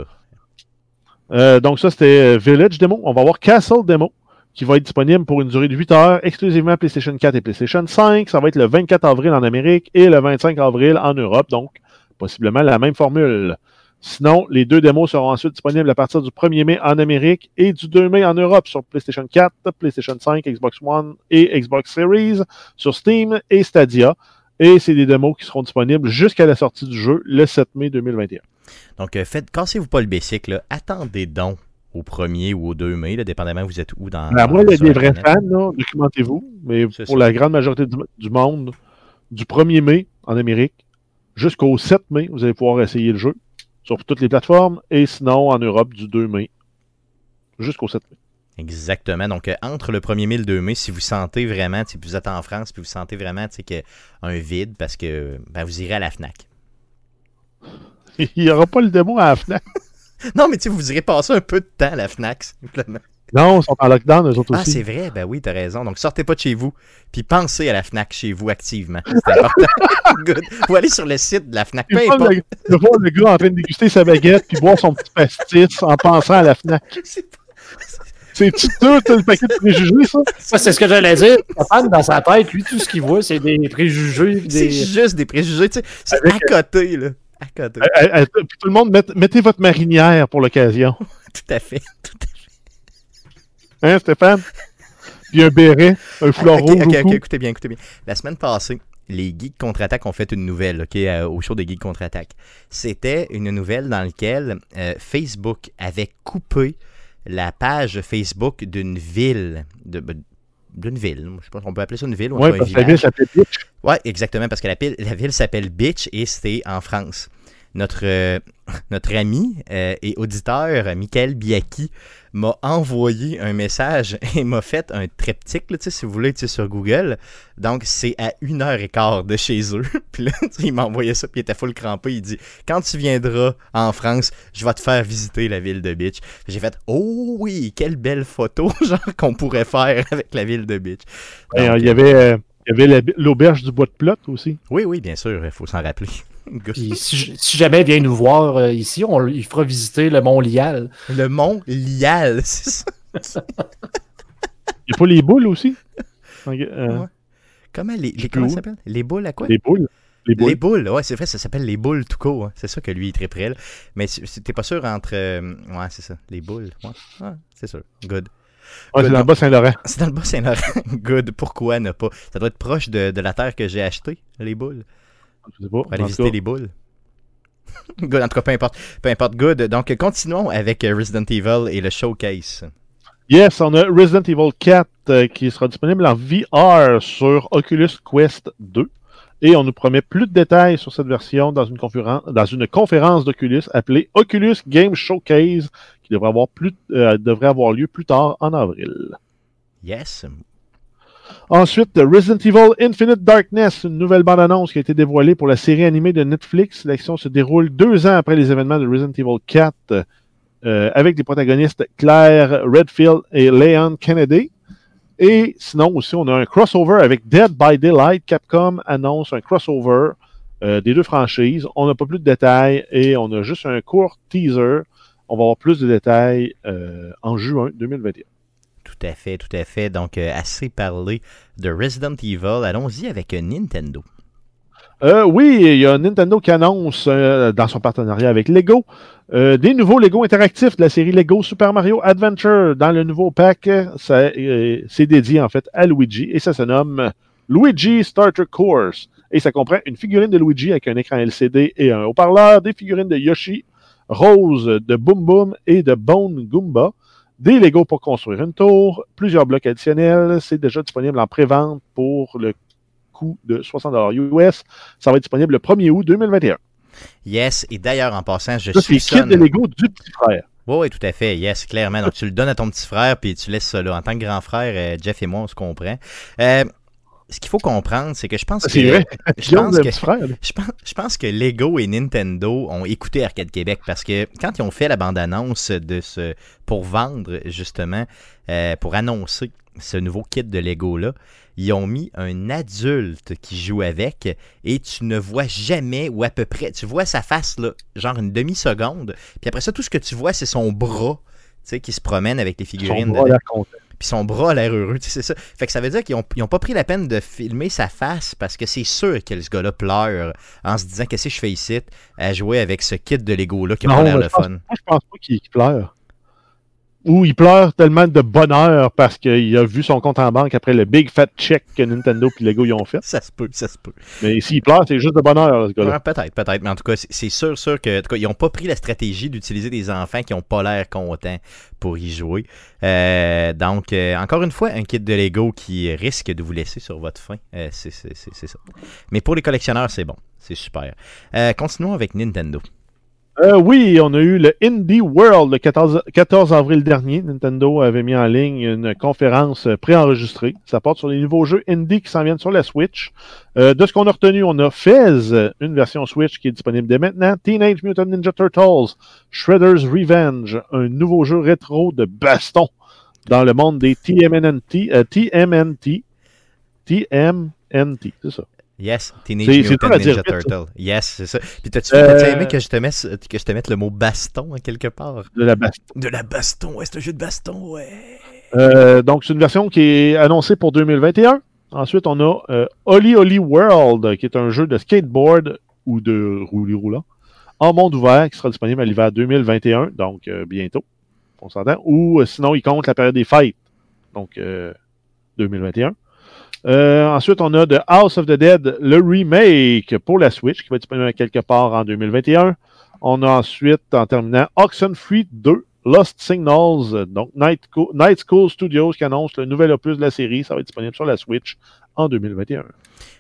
Speaker 3: Euh, donc ça, c'était euh, Village Demo. On va avoir Castle Demo qui va être disponible pour une durée de 8 heures, exclusivement PlayStation 4 et PlayStation 5. Ça va être le 24 avril en Amérique et le 25 avril en Europe, donc possiblement la même formule. Sinon, les deux démos seront ensuite disponibles à partir du 1er mai en Amérique et du 2 mai en Europe sur PlayStation 4, PlayStation 5, Xbox One et Xbox Series, sur Steam et Stadia. Et c'est des démos qui seront disponibles jusqu'à la sortie du jeu le 7 mai 2021.
Speaker 1: Donc, euh, faites, cassez-vous pas le basic, là. Attendez donc au 1er ou au 2 mai, là, dépendamment vous êtes où dans.
Speaker 3: Moi, il y a des vrais fans, documentez-vous, mais pour
Speaker 1: ça.
Speaker 3: la grande majorité du, du monde, du 1er mai en Amérique jusqu'au 7 mai, vous allez pouvoir essayer le jeu sur toutes les plateformes, et sinon en Europe du 2 mai jusqu'au 7 mai.
Speaker 1: Exactement. Donc, euh, entre le 1er mai et le 2 mai, si vous sentez vraiment, si vous êtes en France, puis vous sentez vraiment que un vide, parce que ben, vous irez à la FNAC. *laughs*
Speaker 3: Il n'y aura pas le démo à la FNAC. *laughs*
Speaker 1: Non, mais tu sais, vous irez passer un peu de temps à la FNAC, simplement.
Speaker 3: Non, ils sont en lockdown, eux autres
Speaker 1: Ah,
Speaker 3: aussi.
Speaker 1: c'est vrai, ben oui, t'as raison. Donc, sortez pas de chez vous, puis pensez à la FNAC chez vous activement. C'est important. *laughs* Good. Vous allez sur le site de la FNAC, peu importe.
Speaker 3: le, de voir le gars en train de déguster sa baguette puis boire son petit pastis en pensant à la FNAC.
Speaker 1: C'est pas-
Speaker 3: C'est-tu t'as le paquet de préjugés, ça?
Speaker 2: Ça, c'est ce que j'allais dire. Stéphane, dans sa tête, lui, tout ce qu'il voit, c'est des préjugés.
Speaker 1: C'est juste des préjugés, tu sais. C'est
Speaker 3: Avec-
Speaker 1: à côté, là. À côté.
Speaker 3: Euh, euh, euh, puis tout le monde, met- mettez votre marinière pour l'occasion. *laughs*
Speaker 1: Tout à fait. Tout à fait.
Speaker 3: Hein, Stéphane? Puis un béret, un foulard
Speaker 1: Ok,
Speaker 3: rouge
Speaker 1: ok, écoutez bien, écoutez bien. La semaine passée, les Geeks Contre-Attaque ont fait une nouvelle, ok, euh, au show des Geeks Contre-Attaque. C'était une nouvelle dans laquelle euh, Facebook avait coupé la page Facebook d'une ville. De, ben, d'une ville. Je sais pas si on peut appeler ça une ville ou en
Speaker 3: Ouais,
Speaker 1: tout cas un
Speaker 3: parce que la ville s'appelle Bitch.
Speaker 1: Ouais, exactement, parce que la, la ville s'appelle Bitch et c'était en France. Notre, euh, *laughs* notre ami euh, et auditeur, Michael Biaki, m'a envoyé un message *laughs* et m'a fait un triptyque, là, si vous voulez, sur Google. Donc, c'est à une heure et quart de chez eux. *laughs* puis là, il m'a envoyé ça, puis il était full crampé. Il dit Quand tu viendras en France, je vais te faire visiter la ville de Bitch. J'ai fait Oh oui, quelle belle photo, genre, qu'on pourrait faire avec la ville de Bitch. Donc,
Speaker 3: il y avait, euh, il y avait la- l'auberge du bois de plot aussi.
Speaker 1: Oui, oui, bien sûr, il faut s'en rappeler. *laughs*
Speaker 2: Puis si, si jamais il vient nous voir euh, ici, on, il fera visiter le Mont Lial.
Speaker 1: Le mont Lial, *laughs* c'est ça.
Speaker 3: Il n'y a pas les boules aussi? Euh,
Speaker 1: Ouais. Comment les, les comment ça s'appelle? Les boules à quoi?
Speaker 3: Les boules. Les boules.
Speaker 1: Les boules, ouais, c'est vrai, ça s'appelle les boules tout court. hein. C'est ça que lui, il triperait. là. Mais t'es pas sûr entre. euh, ouais, c'est ça, les boules. Ouais, Ouais, c'est sûr. Good.
Speaker 3: Ouais, *laughs* c'est dans le Bas-Saint-Laurent.
Speaker 1: C'est dans le Bas-Saint-Laurent. *laughs* Good. Pourquoi ne pas? Ça doit être proche de, de la terre que j'ai achetée, les boules.
Speaker 3: Je sais pas.
Speaker 1: Pour aller visiter
Speaker 3: cas,
Speaker 1: les boules. *laughs* Good, en tout cas, peu importe. Peu importe, good. Donc, continuons avec euh, Resident Evil et le showcase.
Speaker 3: Yes, on a Resident Evil 4 euh, qui sera disponible en VR sur Oculus Quest 2. Et on nous promet plus de détails sur cette version dans une, conféren- dans une conférence d'Oculus appelée Oculus Game Showcase qui devrait avoir, plus, euh, devrait avoir lieu plus tard en avril.
Speaker 1: Yes.
Speaker 3: Ensuite, Resident Evil Infinite Darkness, une nouvelle bande-annonce qui a été dévoilée pour la série animée de Netflix. L'action se déroule deux ans après les événements de Resident Evil 4 euh, avec les protagonistes Claire Redfield et Leon Kennedy. Et sinon aussi, on a un crossover avec Dead by Daylight. Capcom annonce un crossover euh, des deux franchises. On n'a pas plus de détails et on a juste un court teaser. On va avoir plus de détails euh, en juin 2021.
Speaker 1: Tout à fait, tout à fait. Donc, euh, assez parlé de Resident Evil. Allons-y avec Nintendo.
Speaker 3: Euh, oui, il y a Nintendo qui annonce euh, dans son partenariat avec Lego euh, des nouveaux Lego interactifs de la série Lego Super Mario Adventure. Dans le nouveau pack, c'est dédié en fait à Luigi et ça se nomme Luigi Starter Course. Et ça comprend une figurine de Luigi avec un écran LCD et un haut-parleur, des figurines de Yoshi, Rose, de Boom Boom et de Bone Goomba, des Lego pour construire une tour, plusieurs blocs additionnels. C'est déjà disponible en pré-vente pour le coût de 60$ US. Ça va être disponible le 1er août 2021.
Speaker 1: Yes, et d'ailleurs, en passant, je
Speaker 3: Ça, c'est
Speaker 1: suis
Speaker 3: le kit de Lego du petit frère.
Speaker 1: Oui, oui, tout à fait. Yes, clairement. Donc, tu le donnes à ton petit frère, puis tu laisses ça là. En tant que grand frère, euh, Jeff et moi, on se comprend. Euh, ce qu'il faut comprendre, c'est que je pense que.
Speaker 3: Vrai.
Speaker 1: Je *laughs* pense que, je, pense, je pense que Lego et Nintendo ont écouté Arcade Québec parce que quand ils ont fait la bande-annonce de ce pour vendre, justement, euh, pour annoncer ce nouveau kit de Lego-là, ils ont mis un adulte qui joue avec et tu ne vois jamais ou à peu près, tu vois sa face là, genre une demi-seconde, puis après ça, tout ce que tu vois, c'est son bras. tu sais, qui se promène avec les
Speaker 3: Son
Speaker 1: figurines
Speaker 3: bras
Speaker 1: puis son bras a l'air heureux, tu sais, c'est ça. Fait que ça veut dire qu'ils ont, ils ont pas pris la peine de filmer sa face parce que c'est sûr que ce gars-là pleure en se disant qu'est-ce que je fais ici à jouer avec ce kit de Lego-là qui a pas
Speaker 3: Non,
Speaker 1: l'air le fun.
Speaker 3: Moi, je pense pas qu'il qu'il pleure. Ou il pleure tellement de bonheur parce qu'il a vu son compte en banque après le big fat check que Nintendo et Lego y ont fait.
Speaker 1: Ça se peut, ça se peut.
Speaker 3: Mais s'il pleure, c'est juste de bonheur, ce gars-là.
Speaker 1: Ouais, peut-être, peut-être. Mais en tout cas, c'est- sûr, sûr que en tout cas, ils n'ont pas pris la stratégie d'utiliser des enfants qui n'ont pas l'air contents pour y jouer. Euh, donc, euh, encore une fois, un kit de Lego qui risque de vous laisser sur votre faim. Euh, c'est ça. Mais pour les collectionneurs, c'est bon. C'est super. Continuons avec Nintendo.
Speaker 3: Euh, oui, on a eu le Indie World le 14, 14 avril dernier. Nintendo avait mis en ligne une conférence préenregistrée. Ça porte sur les nouveaux jeux indie qui s'en viennent sur la Switch. Euh, de ce qu'on a retenu, on a Fez, une version Switch qui est disponible dès maintenant. Teenage Mutant Ninja Turtles, Shredder's Revenge, un nouveau jeu rétro de baston dans le monde des TMNT. euh, TMNT. TMNT, c'est ça.
Speaker 1: Yes, Teenage Mutant Ninja. Turtle. Yes, c'est ça. Puis t'as-tu
Speaker 3: Euh,
Speaker 1: aimé que je, te mette, que je te mette le mot baston à quelque part?
Speaker 3: De la baston.
Speaker 1: De la baston, ouais, c'est un jeu de baston, ouais.
Speaker 3: Euh, donc, c'est une version qui est annoncée pour 2021. Ensuite, on a euh, Holly Holly World, qui est un jeu de skateboard ou de roulis roulant en monde ouvert qui sera disponible à l'hiver 2021, donc euh, bientôt, on s'entend. Ou sinon, il compte la période des fêtes, donc euh, 2021. Euh, ensuite, on a The House of the Dead, le remake pour la Switch, qui va être disponible quelque part en 2021. On a ensuite, en terminant, Oxenfree 2, Lost Signals, donc Night, Night School Studios qui annonce le nouvel opus de la série. Ça va être disponible sur la Switch en 2021.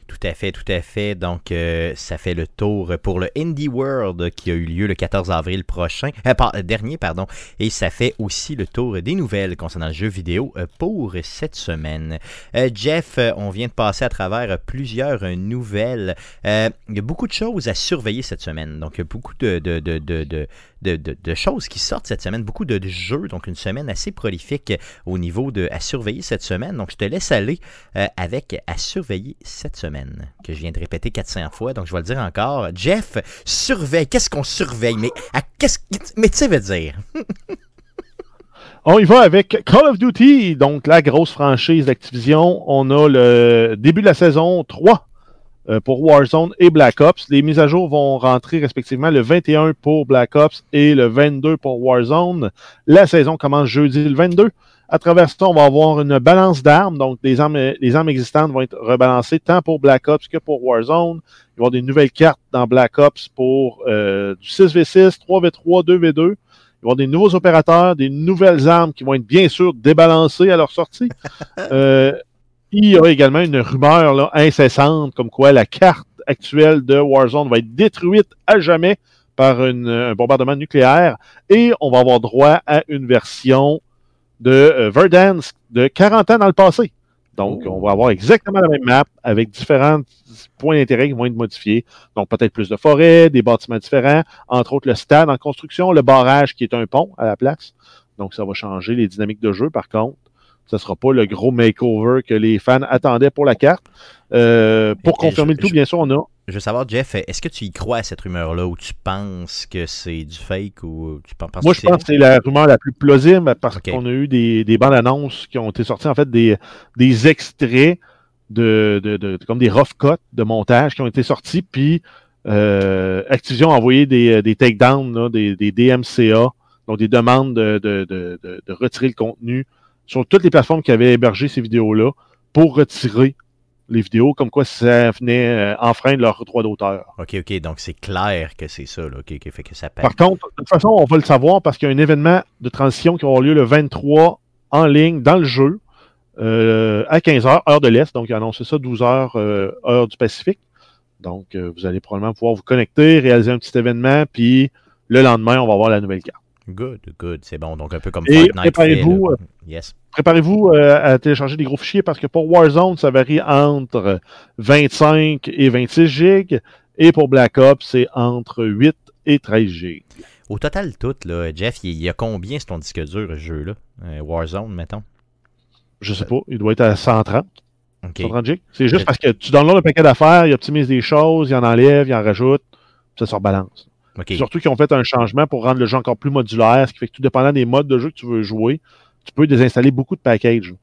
Speaker 1: Tout à fait, tout à fait. Donc, euh, ça fait le tour pour le Indie World qui a eu lieu le 14 avril prochain, euh, euh, dernier, pardon. Et ça fait aussi le tour des nouvelles concernant le jeu vidéo pour cette semaine. Jeff, on vient de passer à travers plusieurs nouvelles. Il y a beaucoup de choses à surveiller cette semaine. Donc, il y a beaucoup de, choses qui sortent cette semaine, beaucoup de, jeux. Donc, une semaine assez prolifique au niveau de à surveiller cette semaine. Donc, je te laisse aller avec à surveiller cette semaine, que je viens de répéter 400 fois, donc je vais le dire encore. Jeff, surveille. Qu'est-ce qu'on surveille? Mais qu'est-ce que mais tu sais veut dire? *laughs*
Speaker 3: On y va avec Call of Duty, donc la grosse franchise d'Activision. On a le début de la saison 3 euh, pour Warzone et Black Ops. Les mises à jour vont rentrer respectivement le 21 pour Black Ops et le 22 pour Warzone. La saison commence jeudi le 22. À travers ça, on va avoir une balance d'armes. Donc, les armes, les armes existantes vont être rebalancées tant pour Black Ops que pour Warzone. Il va y avoir des nouvelles cartes dans Black Ops pour euh, du 6v6, 3v3, 2v2. Il va y avoir des nouveaux opérateurs, des nouvelles armes qui vont être bien sûr débalancées à leur sortie. *laughs* Euh, il y a également une rumeur là, incessante comme quoi la carte actuelle de Warzone va être détruite à jamais par une- un bombardement nucléaire et on va avoir droit à une version de euh, Verdansk de 40 ans dans le passé. Donc,
Speaker 1: Oh.
Speaker 3: on va avoir exactement la même map avec différents points d'intérêt qui vont être modifiés. Donc, peut-être plus de forêts, des bâtiments différents, entre autres le stade en construction, le barrage qui est un pont à la place. Donc, ça va changer les dynamiques de jeu, par contre. Ce ne sera pas le gros makeover que les fans attendaient pour la carte. Euh, pour confirmer le tout, bien sûr, on a
Speaker 1: Je veux savoir, Jeff, est-ce que tu y crois à cette rumeur-là ou tu penses que c'est du fake ou tu penses
Speaker 3: Moi, je pense que c'est la rumeur la plus plausible parce qu'on a eu des, des bandes annonces qui ont été sorties, en fait, des, des extraits de, de, de- comme des rough cuts de montage qui ont été sortis, puis euh, Activision a envoyé des, des takedowns, là, des, des DMCA, donc des demandes de, de, de, de- de retirer le contenu sur toutes les plateformes qui avaient hébergé ces vidéos-là pour retirer les vidéos, comme quoi ça venait euh, enfreindre leur droit d'auteur.
Speaker 1: Ok, ok, donc c'est clair que c'est ça, là. Ok, ok, fait que ça passe.
Speaker 3: Par contre, de toute façon, on va le savoir parce qu'il y a un événement de transition qui avoir lieu le 23 en ligne dans le jeu euh, à 15h, heure de l'Est. Donc, il a annoncé ça 12h, euh, heure du Pacifique. Donc, euh, vous allez probablement pouvoir vous connecter, réaliser un petit événement, puis le lendemain, on va avoir la nouvelle carte.
Speaker 1: Good, good, c'est bon. Donc un peu comme
Speaker 3: Et
Speaker 1: Fortnite
Speaker 3: préparez-vous,
Speaker 1: là. Yes.
Speaker 3: Préparez-vous euh, à télécharger des gros fichiers parce que pour Warzone, ça varie entre 25 et 26 gigs. Et pour Black Ops, c'est entre 8 et 13 gigs.
Speaker 1: Au total, tout, là, Jeff, il y a combien sur ton disque dur, ce jeu-là? Euh, Warzone, mettons?
Speaker 3: Je sais pas, il doit être à 130.
Speaker 1: Ok.
Speaker 3: 130 gigs. C'est juste
Speaker 1: Je-
Speaker 3: parce que tu downloads un paquet d'affaires, il optimise des choses, il en enlève, il en rajoute, puis ça se rebalance. Surtout qu'ils ont fait un changement pour rendre le jeu encore plus modulaire, ce qui fait que tout dépendant des modes de jeu que tu veux jouer, tu peux désinstaller beaucoup de packages.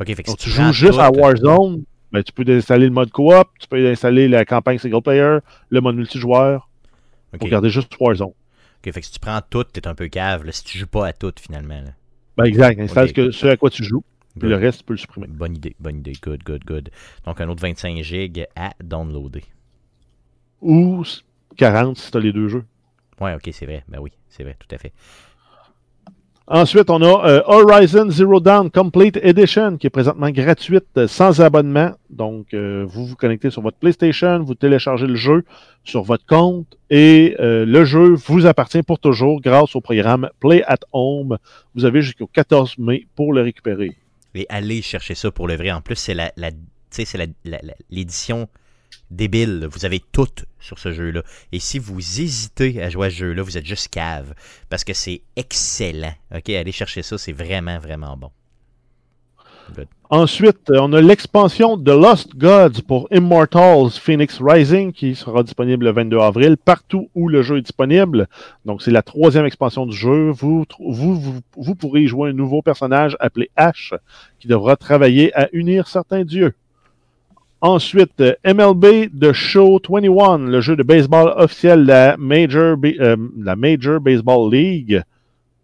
Speaker 1: Ok, fait que
Speaker 3: Donc
Speaker 1: si
Speaker 3: tu joues juste à Warzone, ben, tu peux désinstaller le mode coop, tu peux désinstaller la campagne single player, le mode multijoueur,
Speaker 1: Ok,
Speaker 3: pour garder juste Warzone.
Speaker 1: ok, fait que si tu prends tout, t'es un peu cave, là, si tu joues pas à tout, finalement. là.
Speaker 3: Ben exact, installe que- ce à quoi tu joues, puis le reste, tu peux le supprimer.
Speaker 1: Bonne idée, bonne idée. Good, good, good. Donc un autre 25 gigs à downloader.
Speaker 3: Ou 40 si tu as les deux jeux.
Speaker 1: Ouais, ok, c'est vrai. Ben oui, c'est vrai, tout à fait.
Speaker 3: Ensuite, on a euh, Horizon Zero Dawn Complete Edition qui est présentement gratuite euh, sans abonnement. Donc, euh, vous vous connectez sur votre PlayStation, vous téléchargez le jeu sur votre compte et le jeu vous appartient pour toujours grâce au programme Play at Home. Vous avez jusqu'au 14 mai pour le récupérer.
Speaker 1: Et allez chercher ça pour le vrai. En plus, c'est la, la, c'est la- la- la- l'édition débile. Vous avez tout sur ce jeu-là. Et si vous hésitez à jouer à ce jeu-là, vous êtes juste cave. Parce que c'est excellent. Ok, allez chercher ça, c'est vraiment, vraiment bon.
Speaker 3: Ensuite, euh, on a l'expansion de Lost Gods pour Immortals Phoenix Rising qui sera disponible le 22 avril partout où le jeu est disponible. Donc, c'est la troisième expansion du jeu. Vous, vous pourrez y jouer un nouveau personnage appelé Ash qui devra travailler à unir certains dieux. Ensuite, euh, MLB The Show 21, le jeu de baseball officiel de la Major, Ba- euh, la Major Baseball League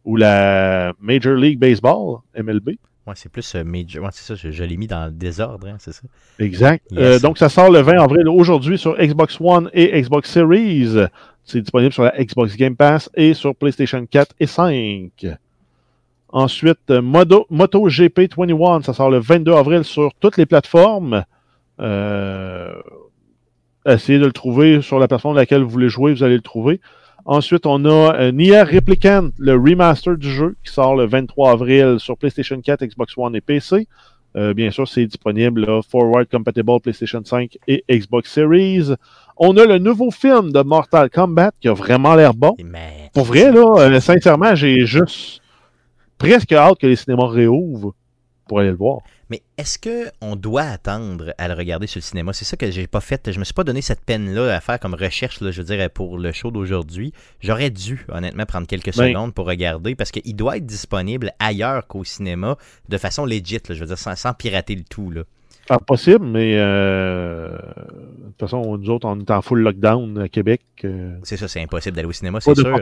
Speaker 3: ou la Major League Baseball, MLB.
Speaker 1: Ouais, c'est plus euh, Major. Ouais, c'est ça, je, je l'ai mis dans le désordre, hein, c'est ça.
Speaker 3: Exact.
Speaker 1: Yes.
Speaker 3: Euh, donc, ça sort le 20 avril aujourd'hui sur Xbox One et Xbox Series. C'est disponible sur la Xbox Game Pass et sur PlayStation 4 et 5. Ensuite, euh, MotoGP 21, ça sort le 22 avril sur toutes les plateformes. Euh, essayez de le trouver sur la plateforme de laquelle vous voulez jouer, vous allez le trouver. Ensuite, on a euh, Nier Replicant, le remaster du jeu, qui sort le 23 avril sur PlayStation 4, Xbox One et PC. Euh, bien sûr, c'est disponible là, Forward Compatible PlayStation 5 et Xbox Series. On a le nouveau film de Mortal Kombat qui a vraiment l'air bon.
Speaker 1: Mais...
Speaker 3: Pour vrai, là, euh, sincèrement, j'ai juste presque hâte que les cinémas réouvrent pour aller le voir.
Speaker 1: Mais est-ce qu'on doit attendre à le regarder sur le cinéma? C'est ça que j'ai pas fait. Je me suis pas donné cette peine-là à faire comme recherche, là, je dire, pour le show d'aujourd'hui. J'aurais dû, honnêtement, prendre quelques
Speaker 3: Ben-
Speaker 1: secondes pour regarder parce qu'il doit être disponible ailleurs qu'au cinéma de façon legit, là, je veux dire, sans, sans pirater le tout. Là.
Speaker 3: Pas possible, mais euh, de toute façon, nous autres, on est en full lockdown à Québec. euh,
Speaker 1: C'est ça, c'est impossible d'aller au cinéma, c'est sûr.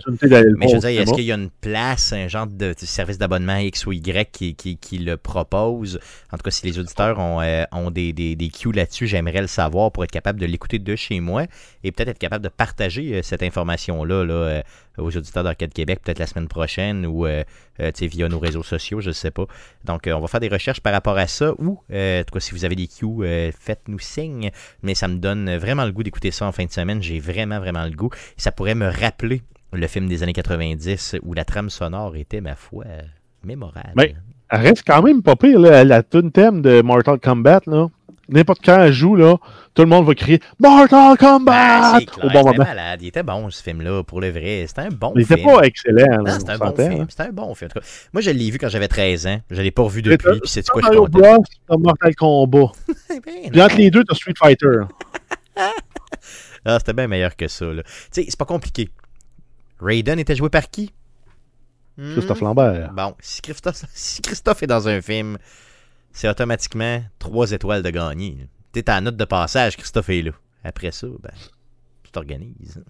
Speaker 1: Mais je veux dire, est-ce qu'il y a une place, un genre de de service d'abonnement X ou Y qui, qui, qui le propose? En tout cas, si les auditeurs ont, euh, ont des, des, des cues là-dessus, j'aimerais le savoir pour être capable de l'écouter de chez moi et peut-être être capable de partager cette information-là là, aux auditeurs d'Arcade Québec, peut-être la semaine prochaine ou euh, euh, via nos réseaux sociaux, je ne sais pas. Donc, euh, on va faire des recherches par rapport à ça ou, en tout cas, si vous avez des cues, faites-nous signe. Mais ça me donne vraiment le goût d'écouter ça en fin de semaine. J'ai vraiment, vraiment le goût. Ça pourrait me rappeler le film des années 90 où la trame sonore était, ma foi, mémorable.
Speaker 3: Ben, Elle reste quand même pas pire, là. La tune thème de Mortal Kombat, là. N'importe quand elle joue, là, tout le monde va crier Mortal Kombat
Speaker 1: Ben, clair,
Speaker 3: au bon moment.
Speaker 1: malade. Il était bon, ce film-là, pour le vrai. C'était un bon
Speaker 3: Il était
Speaker 1: film.
Speaker 3: pas excellent, là,
Speaker 1: Non,
Speaker 3: on
Speaker 1: c'était un bon
Speaker 3: hein.
Speaker 1: C'était un bon film. En tout cas, moi, je l'ai vu quand j'avais 13 ans. Je l'ai pas revu depuis. Puis c'est quoi, je
Speaker 3: Mario. Bros, t'as Mortal Kombat. *laughs*
Speaker 1: Eh ben,
Speaker 3: Puis entre les deux, t'as Street Fighter. *laughs*
Speaker 1: Ah, c'était bien meilleur que ça. Tu sais, c'est pas compliqué. Raiden était joué par qui? Hmm?
Speaker 3: Christophe Lambert.
Speaker 1: Bon, si Christophe, *laughs* si Christophe est dans un film, c'est automatiquement trois étoiles de gagner. T'es la note de passage, Christophe est. Après ça, ben, tu t'organises.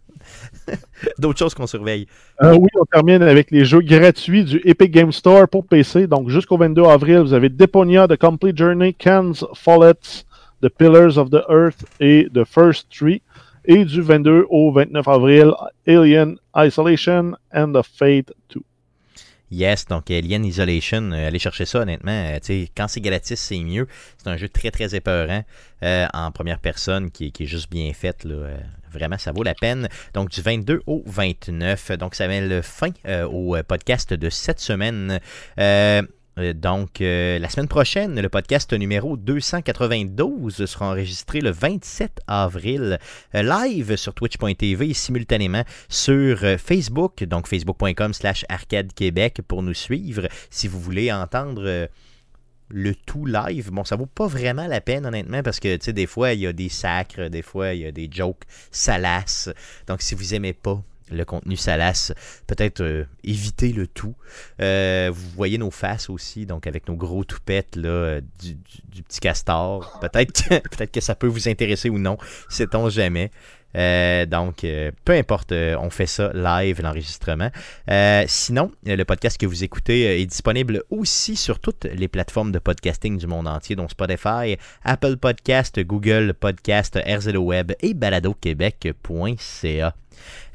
Speaker 1: *laughs* D'autres choses qu'on surveille.
Speaker 3: Euh, oui, on termine avec les jeux gratuits du Epic Game Store pour PC. Donc, jusqu'au 22 avril, vous avez Deponia, The Complete Journey, Cans, Follets, The Pillars of the Earth et The First Tree. Et du 22 au 29 avril, Alien Isolation and The Fate 2.
Speaker 1: Yes, donc Alien Isolation, euh, allez chercher ça honnêtement. euh, quand c'est gratis, c'est mieux. C'est un jeu très très épeurant euh, en première personne qui, est- juste bien fait. Là, euh, vraiment, ça vaut la peine. Donc du 22 au 29. Donc ça met le fin euh, au euh, podcast de cette semaine. Euh, donc, euh, la semaine prochaine, le podcast numéro 292 sera enregistré le 27 avril, euh, live sur twitch.tv et simultanément sur Facebook, donc facebook.com slash arcade québec pour nous suivre. Si vous voulez entendre le tout live, bon, ça vaut pas vraiment la peine, honnêtement, parce que, tu sais, des fois, il y a des sacres, des fois, il y a des jokes salaces. Donc, si vous aimez pas le contenu salace, peut-être euh, évitez le tout. Euh, vous voyez nos faces aussi, donc avec nos gros toupettes là, euh, du, petit castor. Peut-être *laughs* peut-être que ça peut vous intéresser ou non, sait-on jamais. Euh, donc, euh, peu importe, euh, on fait ça live, l'enregistrement. Sinon, le podcast que vous écoutez est disponible aussi sur toutes les plateformes de podcasting du monde entier, dont Spotify, Apple Podcast, Google Podcast, RZO Web et baladoquebec.ca.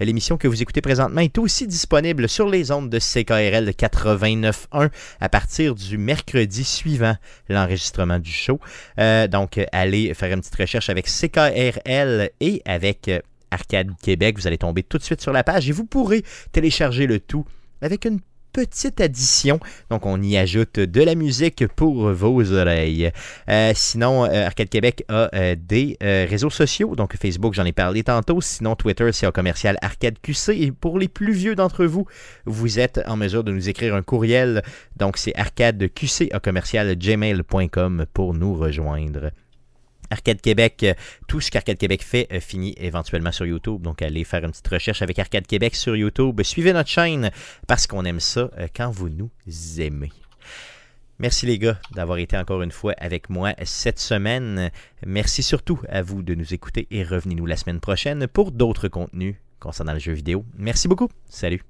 Speaker 1: L'émission que vous écoutez présentement est aussi disponible sur les ondes de CKRL 89.1 à partir du mercredi suivant l'enregistrement du show. Donc, allez faire une petite recherche avec CKRL et avec Arcade Québec. Vous allez tomber tout de suite sur la page et vous pourrez télécharger le tout avec une petite addition. Donc, on y ajoute de la musique pour vos oreilles. Euh, sinon, euh, Arcade Québec a euh, des réseaux sociaux. Donc, Facebook, j'en ai parlé tantôt. Sinon, Twitter, c'est un commercial Arcade QC. Et pour les plus vieux d'entre vous, vous êtes en mesure de nous écrire un courriel. Donc, c'est arcadeqc commercial gmail.com pour nous rejoindre. Arcade Québec, euh, tout ce qu'Arcade Québec fait euh, finit éventuellement sur YouTube. Donc, allez faire une petite recherche avec Arcade Québec sur YouTube. Suivez notre chaîne parce qu'on aime ça euh, quand vous nous aimez. Merci les gars d'avoir été encore une fois avec moi cette semaine. Merci surtout à vous de nous écouter et revenez-nous la semaine prochaine pour d'autres contenus concernant le jeu vidéo. Merci beaucoup. Salut.